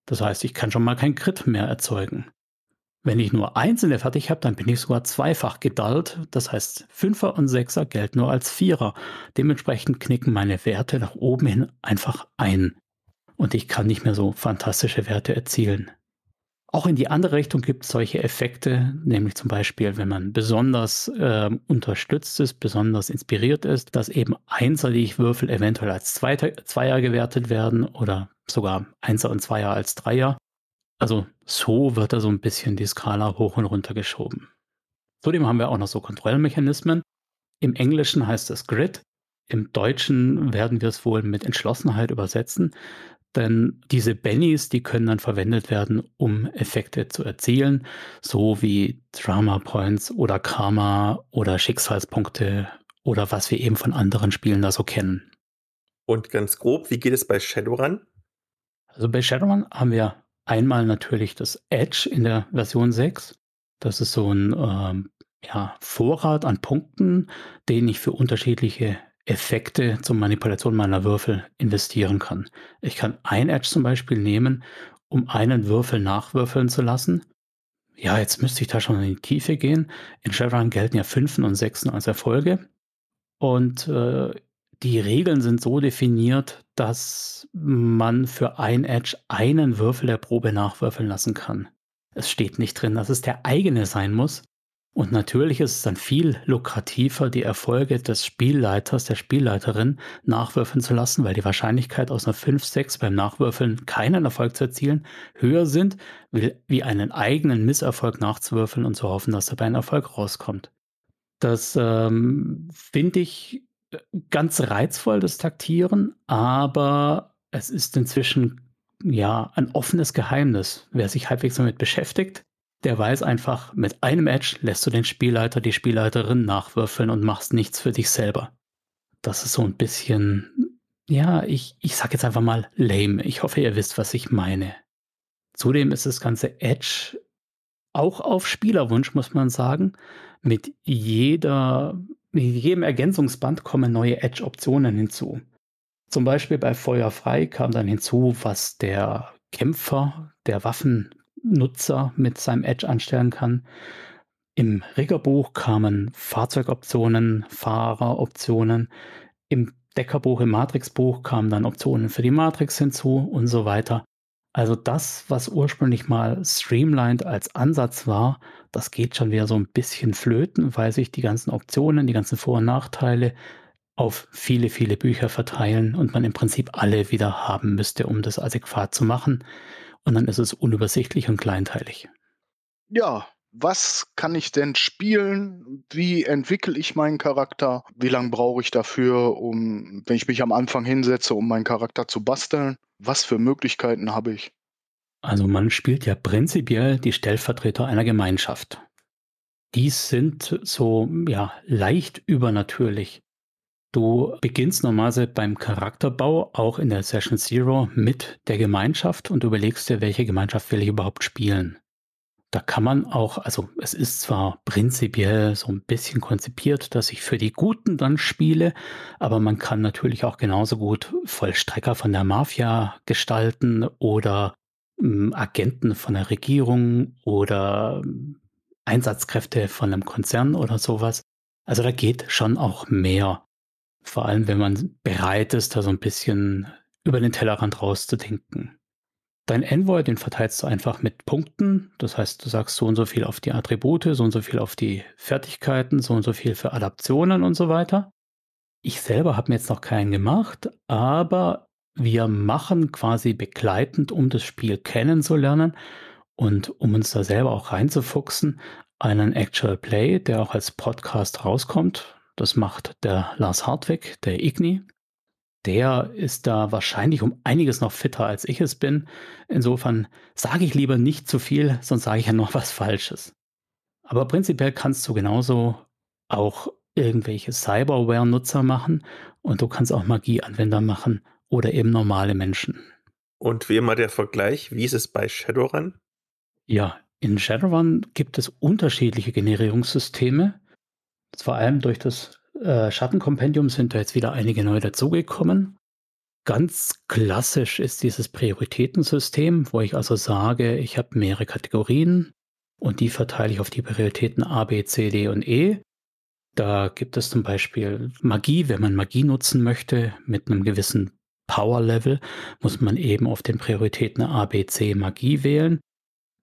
Das heißt, ich kann schon mal kein Crit mehr erzeugen. Wenn ich nur einzelne fertig habe, dann bin ich sogar zweifach gedallt. Das heißt, Fünfer und Sechser gelten nur als Vierer. Dementsprechend knicken meine Werte nach oben hin einfach ein. Und ich kann nicht mehr so fantastische Werte erzielen. Auch in die andere Richtung gibt es solche Effekte, nämlich zum Beispiel, wenn man besonders äh, unterstützt ist, besonders inspiriert ist, dass eben ich würfel, eventuell als Zweiter, Zweier gewertet werden oder sogar Einser und Zweier als Dreier. Also so wird da so ein bisschen die Skala hoch und runter geschoben. Zudem haben wir auch noch so Kontrollmechanismen. Im Englischen heißt es Grid. Im Deutschen werden wir es wohl mit Entschlossenheit übersetzen. Denn diese Bennies, die können dann verwendet werden, um Effekte zu erzielen, so wie Drama Points oder Karma oder Schicksalspunkte oder was wir eben von anderen Spielen da so kennen.
Und ganz grob, wie geht es bei Shadowrun?
Also bei Shadowrun haben wir einmal natürlich das Edge in der Version 6. Das ist so ein ähm, ja, Vorrat an Punkten, den ich für unterschiedliche Effekte zur Manipulation meiner Würfel investieren kann. Ich kann ein Edge zum Beispiel nehmen, um einen Würfel nachwürfeln zu lassen. Ja, jetzt müsste ich da schon in die Tiefe gehen. In Shadowrun gelten ja Fünfen und Sechsen als Erfolge. Und äh, die Regeln sind so definiert, dass man für ein Edge einen Würfel der Probe nachwürfeln lassen kann. Es steht nicht drin, dass es der eigene sein muss, und natürlich ist es dann viel lukrativer, die Erfolge des Spielleiters, der Spielleiterin nachwürfeln zu lassen, weil die Wahrscheinlichkeit aus einer 5, 6 beim Nachwürfeln keinen Erfolg zu erzielen höher sind, wie einen eigenen Misserfolg nachzuwürfeln und zu hoffen, dass dabei ein Erfolg rauskommt. Das ähm, finde ich äh, ganz reizvoll, das Taktieren, aber es ist inzwischen ja ein offenes Geheimnis. Wer sich halbwegs damit beschäftigt, der weiß einfach, mit einem Edge lässt du den Spielleiter, die Spielleiterin nachwürfeln und machst nichts für dich selber. Das ist so ein bisschen, ja, ich, ich sag jetzt einfach mal lame. Ich hoffe, ihr wisst, was ich meine. Zudem ist das ganze Edge auch auf Spielerwunsch, muss man sagen. Mit jeder, mit jedem Ergänzungsband kommen neue Edge-Optionen hinzu. Zum Beispiel bei Feuer frei kam dann hinzu, was der Kämpfer, der Waffen Nutzer mit seinem Edge anstellen kann. Im Riggerbuch kamen Fahrzeugoptionen, Fahreroptionen. Im Deckerbuch, im Matrixbuch kamen dann Optionen für die Matrix hinzu und so weiter. Also das, was ursprünglich mal streamlined als Ansatz war, das geht schon wieder so ein bisschen flöten, weil sich die ganzen Optionen, die ganzen Vor- und Nachteile auf viele, viele Bücher verteilen und man im Prinzip alle wieder haben müsste, um das adäquat zu machen. Und dann ist es unübersichtlich und kleinteilig.
Ja, was kann ich denn spielen? Wie entwickle ich meinen Charakter? Wie lange brauche ich dafür, um, wenn ich mich am Anfang hinsetze, um meinen Charakter zu basteln? Was für Möglichkeiten habe ich?
Also man spielt ja prinzipiell die Stellvertreter einer Gemeinschaft. Dies sind so ja leicht übernatürlich. Du beginnst normalerweise beim Charakterbau auch in der Session Zero mit der Gemeinschaft und überlegst dir, welche Gemeinschaft will ich überhaupt spielen. Da kann man auch, also es ist zwar prinzipiell so ein bisschen konzipiert, dass ich für die Guten dann spiele, aber man kann natürlich auch genauso gut Vollstrecker von der Mafia gestalten oder ähm, Agenten von der Regierung oder ähm, Einsatzkräfte von einem Konzern oder sowas. Also da geht schon auch mehr. Vor allem, wenn man bereit ist, da so ein bisschen über den Tellerrand rauszudenken. Dein Envoy, den verteilst du einfach mit Punkten. Das heißt, du sagst so und so viel auf die Attribute, so und so viel auf die Fertigkeiten, so und so viel für Adaptionen und so weiter. Ich selber habe mir jetzt noch keinen gemacht, aber wir machen quasi begleitend, um das Spiel kennenzulernen und um uns da selber auch reinzufuchsen, einen Actual Play, der auch als Podcast rauskommt. Das macht der Lars Hartwig, der Igni. Der ist da wahrscheinlich um einiges noch fitter, als ich es bin. Insofern sage ich lieber nicht zu viel, sonst sage ich ja noch was Falsches. Aber prinzipiell kannst du genauso auch irgendwelche Cyberware-Nutzer machen und du kannst auch Magieanwender machen oder eben normale Menschen.
Und wie immer der Vergleich, wie ist es bei Shadowrun?
Ja, in Shadowrun gibt es unterschiedliche Generierungssysteme. Vor allem durch das äh, Schattenkompendium sind da jetzt wieder einige neue dazugekommen. Ganz klassisch ist dieses Prioritätensystem, wo ich also sage, ich habe mehrere Kategorien und die verteile ich auf die Prioritäten A, B, C, D und E. Da gibt es zum Beispiel Magie. Wenn man Magie nutzen möchte mit einem gewissen Power-Level, muss man eben auf den Prioritäten A, B, C Magie wählen.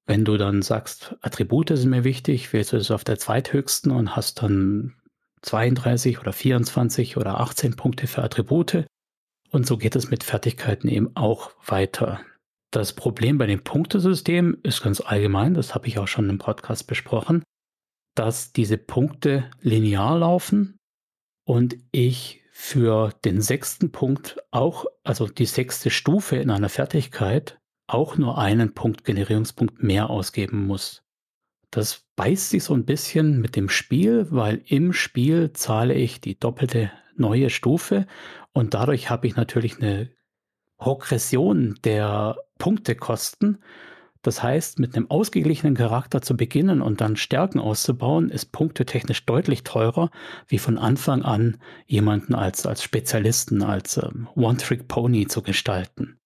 Wenn du dann sagst, Attribute sind mir wichtig, wählst du es auf der zweithöchsten und hast dann 32 oder 24 oder 18 Punkte für Attribute. Und so geht es mit Fertigkeiten eben auch weiter. Das Problem bei dem Punktesystem ist ganz allgemein, das habe ich auch schon im Podcast besprochen, dass diese Punkte linear laufen und ich für den sechsten Punkt auch, also die sechste Stufe in einer Fertigkeit, auch nur einen Punkt Generierungspunkt mehr ausgeben muss. Das beißt sich so ein bisschen mit dem Spiel, weil im Spiel zahle ich die doppelte neue Stufe und dadurch habe ich natürlich eine Progression der Punktekosten. Das heißt, mit einem ausgeglichenen Charakter zu beginnen und dann Stärken auszubauen, ist punktetechnisch deutlich teurer, wie von Anfang an jemanden als, als Spezialisten, als ähm, One-Trick-Pony zu gestalten.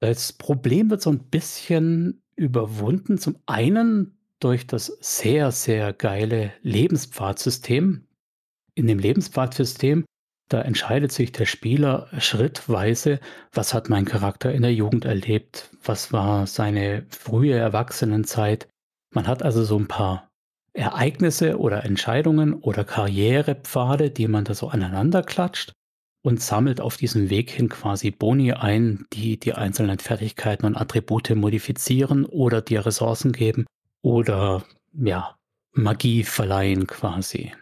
Das Problem wird so ein bisschen überwunden. Zum einen durch das sehr, sehr geile Lebenspfadsystem. In dem Lebenspfadsystem da entscheidet sich der Spieler schrittweise, was hat mein Charakter in der Jugend erlebt, was war seine frühe Erwachsenenzeit. Man hat also so ein paar Ereignisse oder Entscheidungen oder Karrierepfade, die man da so aneinander klatscht und sammelt auf diesem Weg hin quasi Boni ein, die die einzelnen Fertigkeiten und Attribute modifizieren oder dir Ressourcen geben oder ja, Magie verleihen quasi.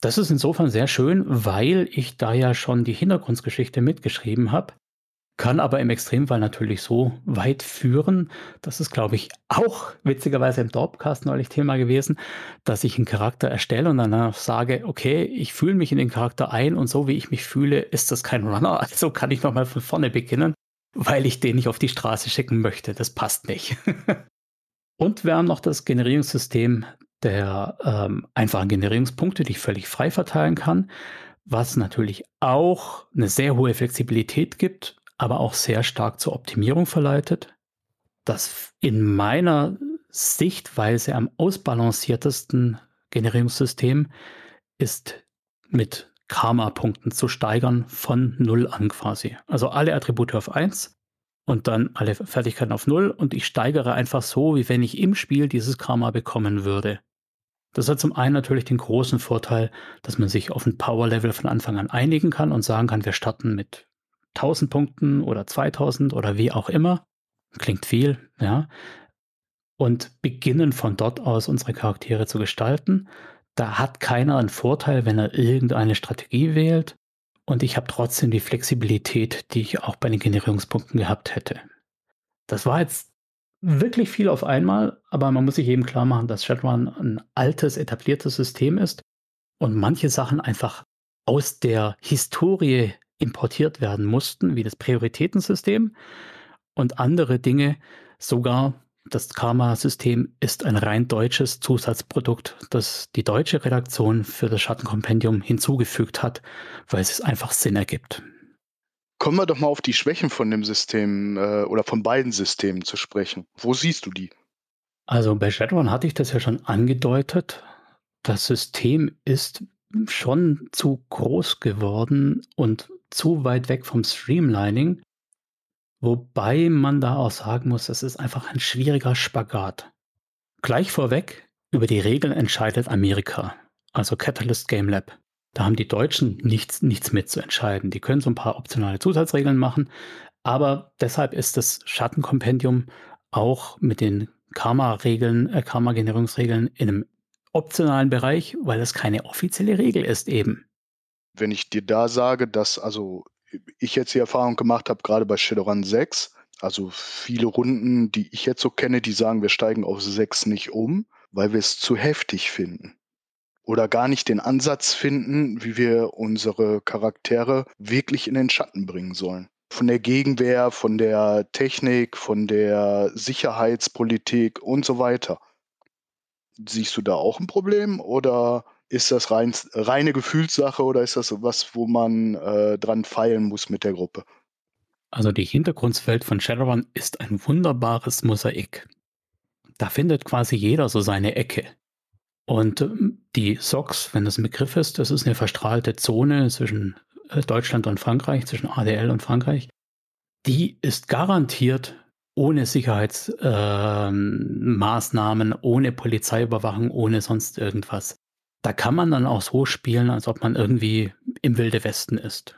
Das ist insofern sehr schön, weil ich da ja schon die Hintergrundgeschichte mitgeschrieben habe, kann aber im Extremfall natürlich so weit führen, das ist, glaube ich, auch witzigerweise im Dorpcast neulich Thema gewesen, dass ich einen Charakter erstelle und danach sage, okay, ich fühle mich in den Charakter ein und so wie ich mich fühle, ist das kein Runner, also kann ich nochmal von vorne beginnen, weil ich den nicht auf die Straße schicken möchte. Das passt nicht. und wir haben noch das Generierungssystem der ähm, einfachen Generierungspunkte, die ich völlig frei verteilen kann, was natürlich auch eine sehr hohe Flexibilität gibt, aber auch sehr stark zur Optimierung verleitet. Das in meiner Sichtweise am ausbalanciertesten Generierungssystem ist mit Karma-Punkten zu steigern von 0 an quasi. Also alle Attribute auf 1 und dann alle Fertigkeiten auf 0 und ich steigere einfach so, wie wenn ich im Spiel dieses Karma bekommen würde. Das hat zum einen natürlich den großen Vorteil, dass man sich auf ein Power-Level von Anfang an einigen kann und sagen kann, wir starten mit 1000 Punkten oder 2000 oder wie auch immer. Klingt viel, ja. Und beginnen von dort aus unsere Charaktere zu gestalten. Da hat keiner einen Vorteil, wenn er irgendeine Strategie wählt. Und ich habe trotzdem die Flexibilität, die ich auch bei den Generierungspunkten gehabt hätte. Das war jetzt wirklich viel auf einmal, aber man muss sich eben klar machen, dass Shadowrun ein altes, etabliertes System ist und manche Sachen einfach aus der Historie importiert werden mussten, wie das Prioritätensystem und andere Dinge sogar das Karma-System ist ein rein deutsches Zusatzprodukt, das die deutsche Redaktion für das Schattenkompendium hinzugefügt hat, weil es einfach Sinn ergibt.
Kommen wir doch mal auf die Schwächen von dem System äh, oder von beiden Systemen zu sprechen. Wo siehst du die?
Also bei Shadowrun hatte ich das ja schon angedeutet. Das System ist schon zu groß geworden und zu weit weg vom Streamlining, wobei man da auch sagen muss, es ist einfach ein schwieriger Spagat. Gleich vorweg, über die Regeln entscheidet Amerika, also Catalyst Game Lab. Da haben die Deutschen nichts, nichts mitzuentscheiden. Die können so ein paar optionale Zusatzregeln machen, aber deshalb ist das Schattenkompendium auch mit den Karma-Regeln, äh, Karma-Generierungsregeln in einem optionalen Bereich, weil es keine offizielle Regel ist eben.
Wenn ich dir da sage, dass also ich jetzt die Erfahrung gemacht habe, gerade bei Shadowrun 6, also viele Runden, die ich jetzt so kenne, die sagen, wir steigen auf 6 nicht um, weil wir es zu heftig finden oder gar nicht den Ansatz finden, wie wir unsere Charaktere wirklich in den Schatten bringen sollen. Von der Gegenwehr, von der Technik, von der Sicherheitspolitik und so weiter. Siehst du da auch ein Problem oder ist das rein, reine Gefühlssache oder ist das was, wo man äh, dran feilen muss mit der Gruppe?
Also die Hintergrundwelt von Shadowrun ist ein wunderbares Mosaik. Da findet quasi jeder so seine Ecke. Und ähm, die SOX, wenn das ein Begriff ist, das ist eine verstrahlte Zone zwischen äh, Deutschland und Frankreich, zwischen ADL und Frankreich. Die ist garantiert ohne Sicherheitsmaßnahmen, äh, ohne Polizeiüberwachung, ohne sonst irgendwas. Da kann man dann auch so spielen, als ob man irgendwie im Wilde Westen ist.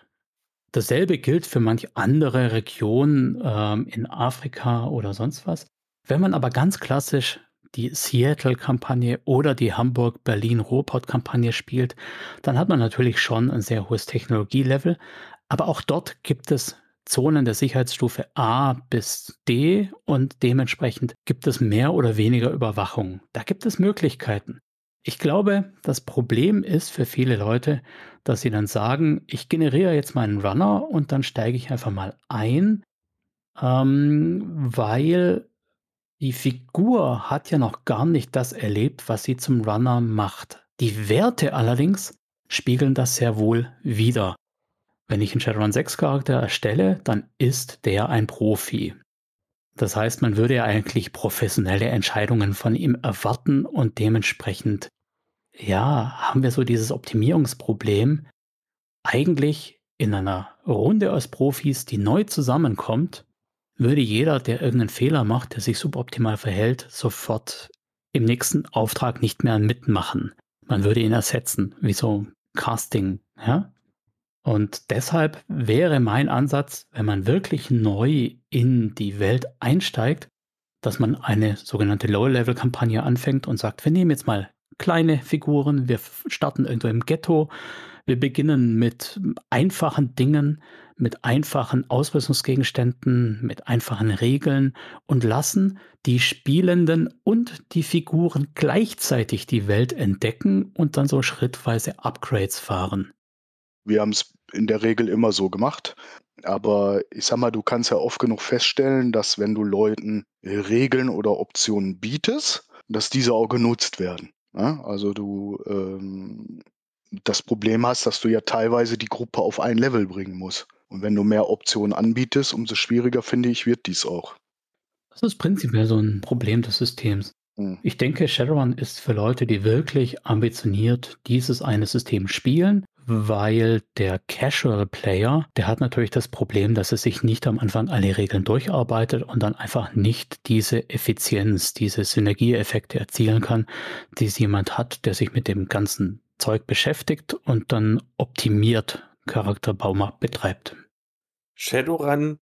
Dasselbe gilt für manch andere Regionen ähm, in Afrika oder sonst was. Wenn man aber ganz klassisch die Seattle-Kampagne oder die Hamburg-Berlin-Ruhrpott-Kampagne spielt, dann hat man natürlich schon ein sehr hohes Technologielevel. Aber auch dort gibt es Zonen der Sicherheitsstufe A bis D und dementsprechend gibt es mehr oder weniger Überwachung. Da gibt es Möglichkeiten. Ich glaube, das Problem ist für viele Leute, dass sie dann sagen, ich generiere jetzt meinen Runner und dann steige ich einfach mal ein, ähm, weil die Figur hat ja noch gar nicht das erlebt, was sie zum Runner macht. Die Werte allerdings spiegeln das sehr wohl wider. Wenn ich einen Shadowrun 6 Charakter erstelle, dann ist der ein Profi. Das heißt, man würde ja eigentlich professionelle Entscheidungen von ihm erwarten und dementsprechend, ja, haben wir so dieses Optimierungsproblem. Eigentlich in einer Runde aus Profis, die neu zusammenkommt, würde jeder, der irgendeinen Fehler macht, der sich suboptimal verhält, sofort im nächsten Auftrag nicht mehr mitmachen. Man würde ihn ersetzen, wie so Casting, ja? Und deshalb wäre mein Ansatz, wenn man wirklich neu in die Welt einsteigt, dass man eine sogenannte Low-Level-Kampagne anfängt und sagt, wir nehmen jetzt mal kleine Figuren, wir starten irgendwo im Ghetto, wir beginnen mit einfachen Dingen, mit einfachen Ausrüstungsgegenständen, mit einfachen Regeln und lassen die Spielenden und die Figuren gleichzeitig die Welt entdecken und dann so schrittweise Upgrades fahren.
Wir haben es in der Regel immer so gemacht. Aber ich sag mal, du kannst ja oft genug feststellen, dass wenn du Leuten Regeln oder Optionen bietest, dass diese auch genutzt werden. Ja? Ne? Also du ähm, das Problem hast, dass du ja teilweise die Gruppe auf ein Level bringen musst. Und wenn du mehr Optionen anbietest, umso schwieriger finde ich, wird dies auch.
Das ist prinzipiell so ein Problem des Systems. Hm. Ich denke, Shadowrun ist für Leute, die wirklich ambitioniert dieses eine System spielen, weil der Casual Player, der hat natürlich das Problem, dass er sich nicht am Anfang alle Regeln durcharbeitet und dann einfach nicht diese Effizienz, diese Synergieeffekte erzielen kann, die jemand hat, der sich mit dem ganzen Zeug beschäftigt und dann optimiert Charakterbau betreibt.
Shadowrun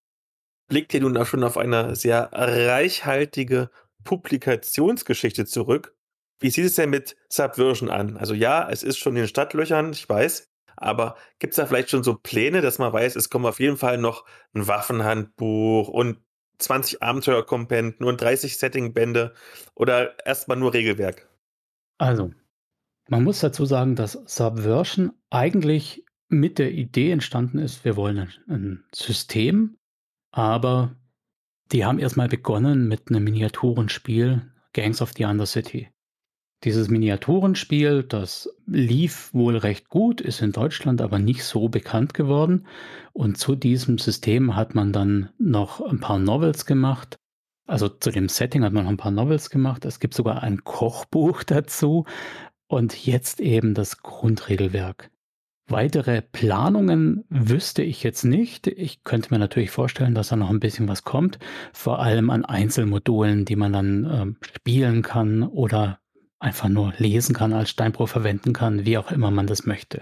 blickt ja nun auch schon auf eine sehr reichhaltige Publikationsgeschichte zurück. Wie sieht es denn mit Subversion an? Also ja, es ist schon in den Stadtlöchern, ich weiß, aber gibt es da vielleicht schon so Pläne, dass man weiß, es kommt auf jeden Fall noch ein Waffenhandbuch und 20 Abenteuerkompenden und 30 Settingbände oder erstmal nur Regelwerk?
Also, man muss dazu sagen, dass Subversion eigentlich mit der Idee entstanden ist, wir wollen ein System, aber die haben erstmal begonnen mit einem Miniaturenspiel, Gangs of the Undercity. Dieses Miniaturenspiel, das lief wohl recht gut, ist in Deutschland aber nicht so bekannt geworden. Und zu diesem System hat man dann noch ein paar Novels gemacht. Also zu dem Setting hat man noch ein paar Novels gemacht. Es gibt sogar ein Kochbuch dazu und jetzt eben das Grundregelwerk. Weitere Planungen wüsste ich jetzt nicht. Ich könnte mir natürlich vorstellen, dass da noch ein bisschen was kommt, vor allem an Einzelmodulen, die man dann ähm, spielen kann oder einfach nur lesen kann, als Steinbruch verwenden kann, wie auch immer man das möchte.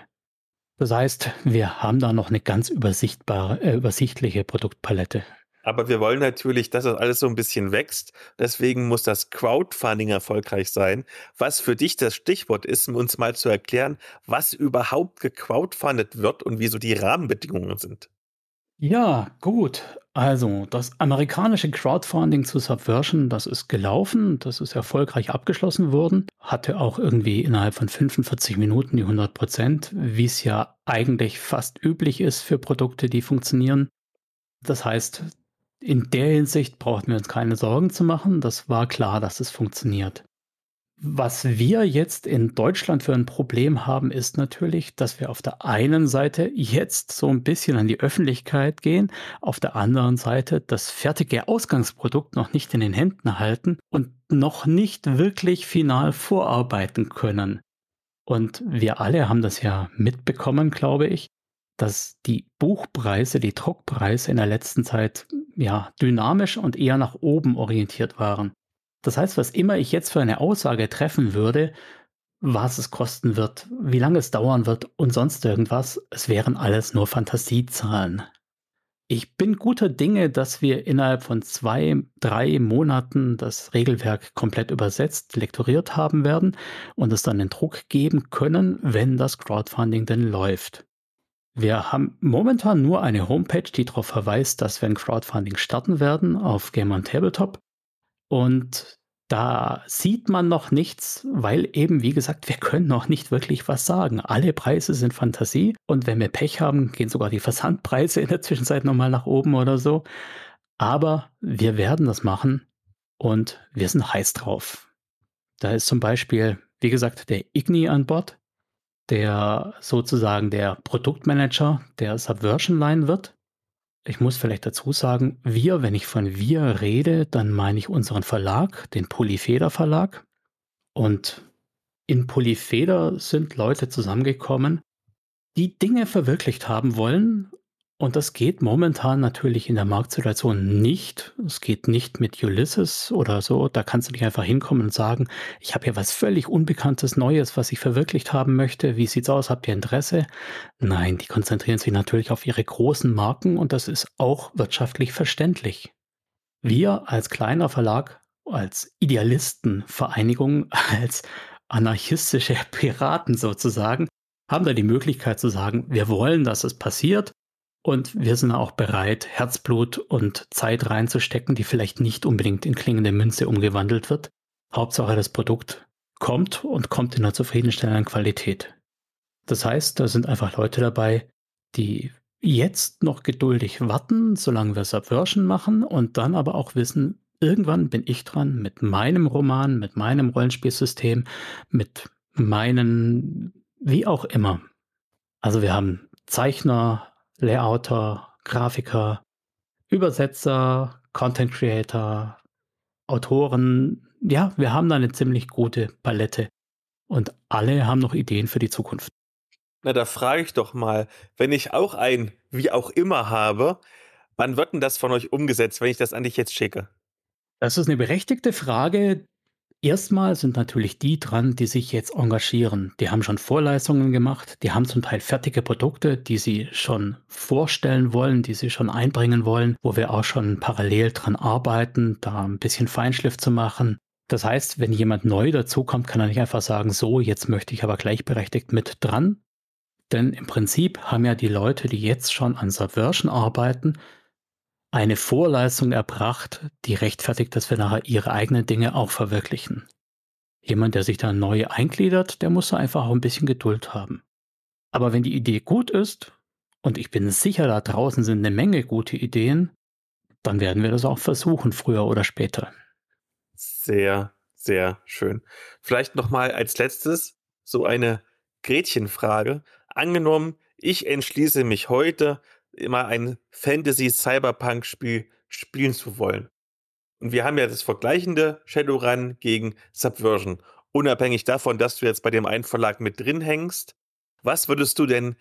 Das heißt, wir haben da noch eine ganz übersichtbare, äh, übersichtliche Produktpalette.
Aber wir wollen natürlich, dass das alles so ein bisschen wächst. Deswegen muss das Crowdfunding erfolgreich sein. Was für dich das Stichwort ist, uns mal zu erklären, was überhaupt gecrowdfundet wird und wieso die Rahmenbedingungen sind.
Ja, gut. Also, das amerikanische Crowdfunding zu Subversion, das ist gelaufen, das ist erfolgreich abgeschlossen worden, hatte auch irgendwie innerhalb von 45 Minuten die 100 Prozent, wie es ja eigentlich fast üblich ist für Produkte, die funktionieren. Das heißt, in der Hinsicht brauchten wir uns keine Sorgen zu machen, das war klar, dass es funktioniert. Was wir jetzt in Deutschland für ein Problem haben, ist natürlich, dass wir auf der einen Seite jetzt so ein bisschen an die Öffentlichkeit gehen, auf der anderen Seite das fertige Ausgangsprodukt noch nicht in den Händen halten und noch nicht wirklich final vorarbeiten können. Und wir alle haben das ja mitbekommen, glaube ich, dass die Buchpreise, die Druckpreise in der letzten Zeit ja dynamisch und eher nach oben orientiert waren. Das heißt, was immer ich jetzt für eine Aussage treffen würde, was es kosten wird, wie lange es dauern wird und sonst irgendwas, es wären alles nur Fantasiezahlen. Ich bin guter Dinge, dass wir innerhalb von zwei, drei Monaten das Regelwerk komplett übersetzt, lektoriert haben werden und es dann den Druck geben können, wenn das Crowdfunding denn läuft. Wir haben momentan nur eine Homepage, die darauf verweist, dass wir ein Crowdfunding starten werden auf Game on Tabletop. Und da sieht man noch nichts, weil eben, wie gesagt, wir können noch nicht wirklich was sagen. Alle Preise sind Fantasie und wenn wir Pech haben, gehen sogar die Versandpreise in der Zwischenzeit nochmal nach oben oder so. Aber wir werden das machen und wir sind heiß drauf. Da ist zum Beispiel, wie gesagt, der Igni an Bord, der sozusagen der Produktmanager der Subversion Line wird. Ich muss vielleicht dazu sagen, wir, wenn ich von wir rede, dann meine ich unseren Verlag, den Polyfeder Verlag. Und in Polyfeder sind Leute zusammengekommen, die Dinge verwirklicht haben wollen und das geht momentan natürlich in der Marktsituation nicht. Es geht nicht mit Ulysses oder so. Da kannst du nicht einfach hinkommen und sagen, ich habe hier was völlig Unbekanntes, Neues, was ich verwirklicht haben möchte. Wie sieht's aus? Habt ihr Interesse? Nein, die konzentrieren sich natürlich auf ihre großen Marken und das ist auch wirtschaftlich verständlich. Wir als kleiner Verlag, als Idealistenvereinigung, als anarchistische Piraten sozusagen, haben da die Möglichkeit zu sagen, wir wollen, dass es passiert und wir sind auch bereit, Herzblut und Zeit reinzustecken, die vielleicht nicht unbedingt in klingende Münze umgewandelt wird. Hauptsache das Produkt kommt und kommt in einer zufriedenstellenden Qualität. Das heißt, da sind einfach Leute dabei, die jetzt noch geduldig warten, solange wir Subversion machen und dann aber auch wissen, irgendwann bin ich dran mit meinem Roman, mit meinem Rollenspielsystem, mit meinen, wie auch immer. Also wir haben Zeichner, Layouter, Grafiker, Übersetzer, Content Creator, Autoren. Ja, wir haben da eine ziemlich gute Palette. Und alle haben noch Ideen für die Zukunft.
Na, da frage ich doch mal, wenn ich auch ein wie auch immer habe, wann wird denn das von euch umgesetzt, wenn ich das an dich jetzt schicke?
Das ist eine berechtigte Frage, Erstmal sind natürlich die dran, die sich jetzt engagieren. Die haben schon Vorleistungen gemacht, die haben zum Teil fertige Produkte, die sie schon vorstellen wollen, die sie schon einbringen wollen, wo wir auch schon parallel dran arbeiten, da ein bisschen Feinschliff zu machen. Das heißt, wenn jemand neu dazukommt, kann er nicht einfach sagen, so, jetzt möchte ich aber gleichberechtigt mit dran. Denn im Prinzip haben ja die Leute, die jetzt schon an Subversion arbeiten, eine Vorleistung erbracht, die rechtfertigt, dass wir nachher ihre eigenen Dinge auch verwirklichen. Jemand, der sich da neu eingliedert, der muss da einfach auch ein bisschen Geduld haben. Aber wenn die Idee gut ist, und ich bin sicher, da draußen sind eine Menge gute Ideen, dann werden wir das auch versuchen, früher oder später.
Sehr, sehr schön. Vielleicht nochmal als letztes so eine Gretchenfrage. Angenommen, ich entschließe mich heute, immer ein Fantasy-Cyberpunk-Spiel spielen zu wollen. Und wir haben ja das vergleichende Shadowrun gegen Subversion. Unabhängig davon, dass du jetzt bei dem einen Verlag mit drin hängst, was würdest du denn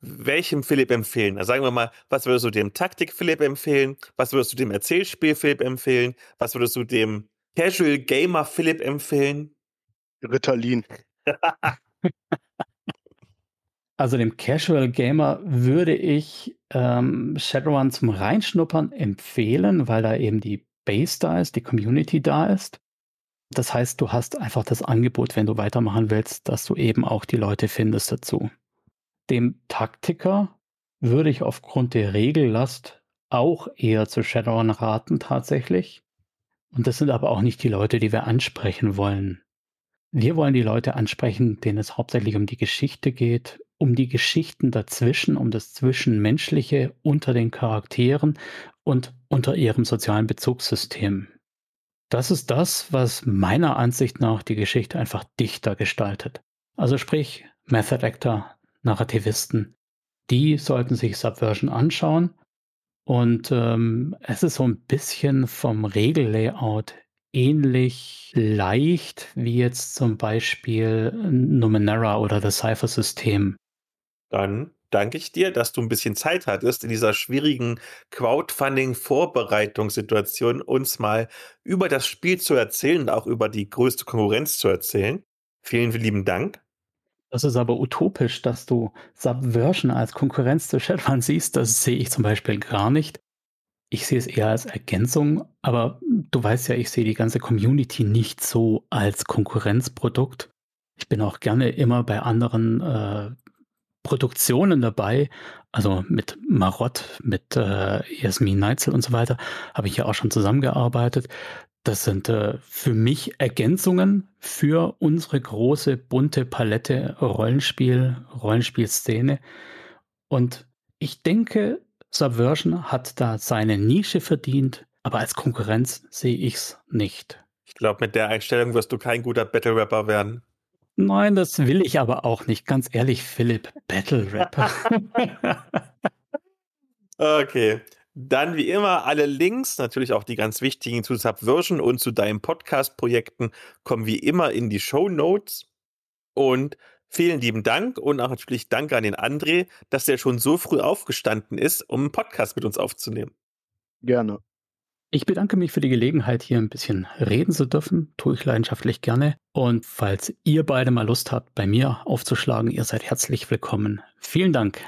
welchem Philipp empfehlen? Also sagen wir mal, was würdest du dem Taktik-Philipp empfehlen? Was würdest du dem Erzählspiel-Philipp empfehlen? Was würdest du dem Casual Gamer Philipp empfehlen?
Ritalin.
Also dem Casual Gamer würde ich ähm, Shadowrun zum Reinschnuppern empfehlen, weil da eben die Base da ist, die Community da ist. Das heißt, du hast einfach das Angebot, wenn du weitermachen willst, dass du eben auch die Leute findest dazu. Dem Taktiker würde ich aufgrund der Regellast auch eher zu Shadowrun raten tatsächlich. Und das sind aber auch nicht die Leute, die wir ansprechen wollen. Wir wollen die Leute ansprechen, denen es hauptsächlich um die Geschichte geht, um die Geschichten dazwischen, um das Zwischenmenschliche unter den Charakteren und unter ihrem sozialen Bezugssystem. Das ist das, was meiner Ansicht nach die Geschichte einfach dichter gestaltet. Also sprich, Method Actor, Narrativisten, die sollten sich Subversion anschauen. Und ähm, es ist so ein bisschen vom Regellayout ähnlich leicht wie jetzt zum Beispiel Numenera oder das Cypher-System.
Dann danke ich dir, dass du ein bisschen Zeit hattest, in dieser schwierigen Crowdfunding-Vorbereitungssituation uns mal über das Spiel zu erzählen und auch über die größte Konkurrenz zu erzählen. Vielen, vielen lieben Dank.
Das ist aber utopisch, dass du Subversion als Konkurrenz zu Shadowrun siehst. Das sehe ich zum Beispiel gar nicht. Ich sehe es eher als Ergänzung, aber du weißt ja, ich sehe die ganze Community nicht so als Konkurrenzprodukt. Ich bin auch gerne immer bei anderen äh, Produktionen dabei, also mit Marott, mit äh, Jasmin Neitzel und so weiter, habe ich ja auch schon zusammengearbeitet. Das sind äh, für mich Ergänzungen für unsere große bunte Palette Rollenspiel, Rollenspielszene. Und ich denke, Subversion hat da seine Nische verdient, aber als Konkurrenz sehe ich es nicht.
Ich glaube, mit der Einstellung wirst du kein guter Battle Rapper werden.
Nein, das will ich aber auch nicht. Ganz ehrlich, Philipp, Battle Rapper.
okay. Dann wie immer alle Links, natürlich auch die ganz wichtigen zu Subversion und zu deinen Podcast-Projekten, kommen wie immer in die Show Notes. Und vielen lieben Dank und auch natürlich Danke an den André, dass er schon so früh aufgestanden ist, um einen Podcast mit uns aufzunehmen.
Gerne.
Ich bedanke mich für die Gelegenheit, hier ein bisschen reden zu dürfen. Tue ich leidenschaftlich gerne. Und falls ihr beide mal Lust habt, bei mir aufzuschlagen, ihr seid herzlich willkommen. Vielen Dank.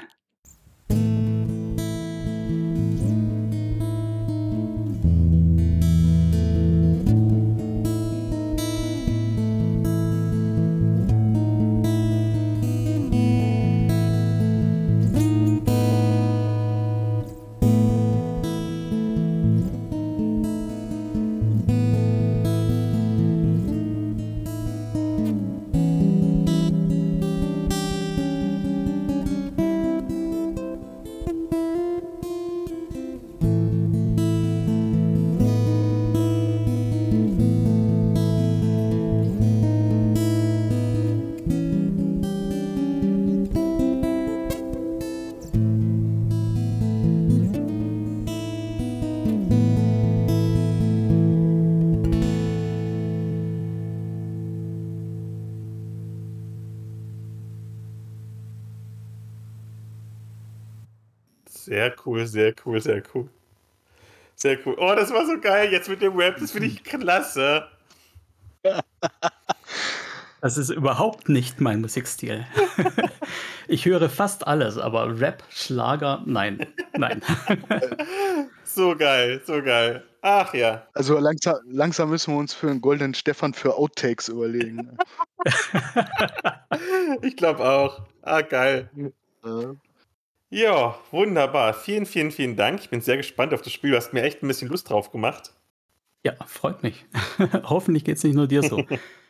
Cool, sehr cool, sehr cool. Sehr cool. Oh, das war so geil jetzt mit dem Rap. Das finde ich klasse.
Das ist überhaupt nicht mein Musikstil. Ich höre fast alles, aber Rap, Schlager, nein, nein.
So geil, so geil. Ach ja.
Also langsam, langsam müssen wir uns für einen goldenen Stefan für Outtakes überlegen.
Ich glaube auch. Ah, geil.
Äh,
Ja, wunderbar. Vielen, vielen, vielen Dank. Ich bin sehr gespannt auf das Spiel. Du hast mir echt ein bisschen Lust drauf gemacht.
Ja, freut mich. Hoffentlich geht es nicht nur dir so.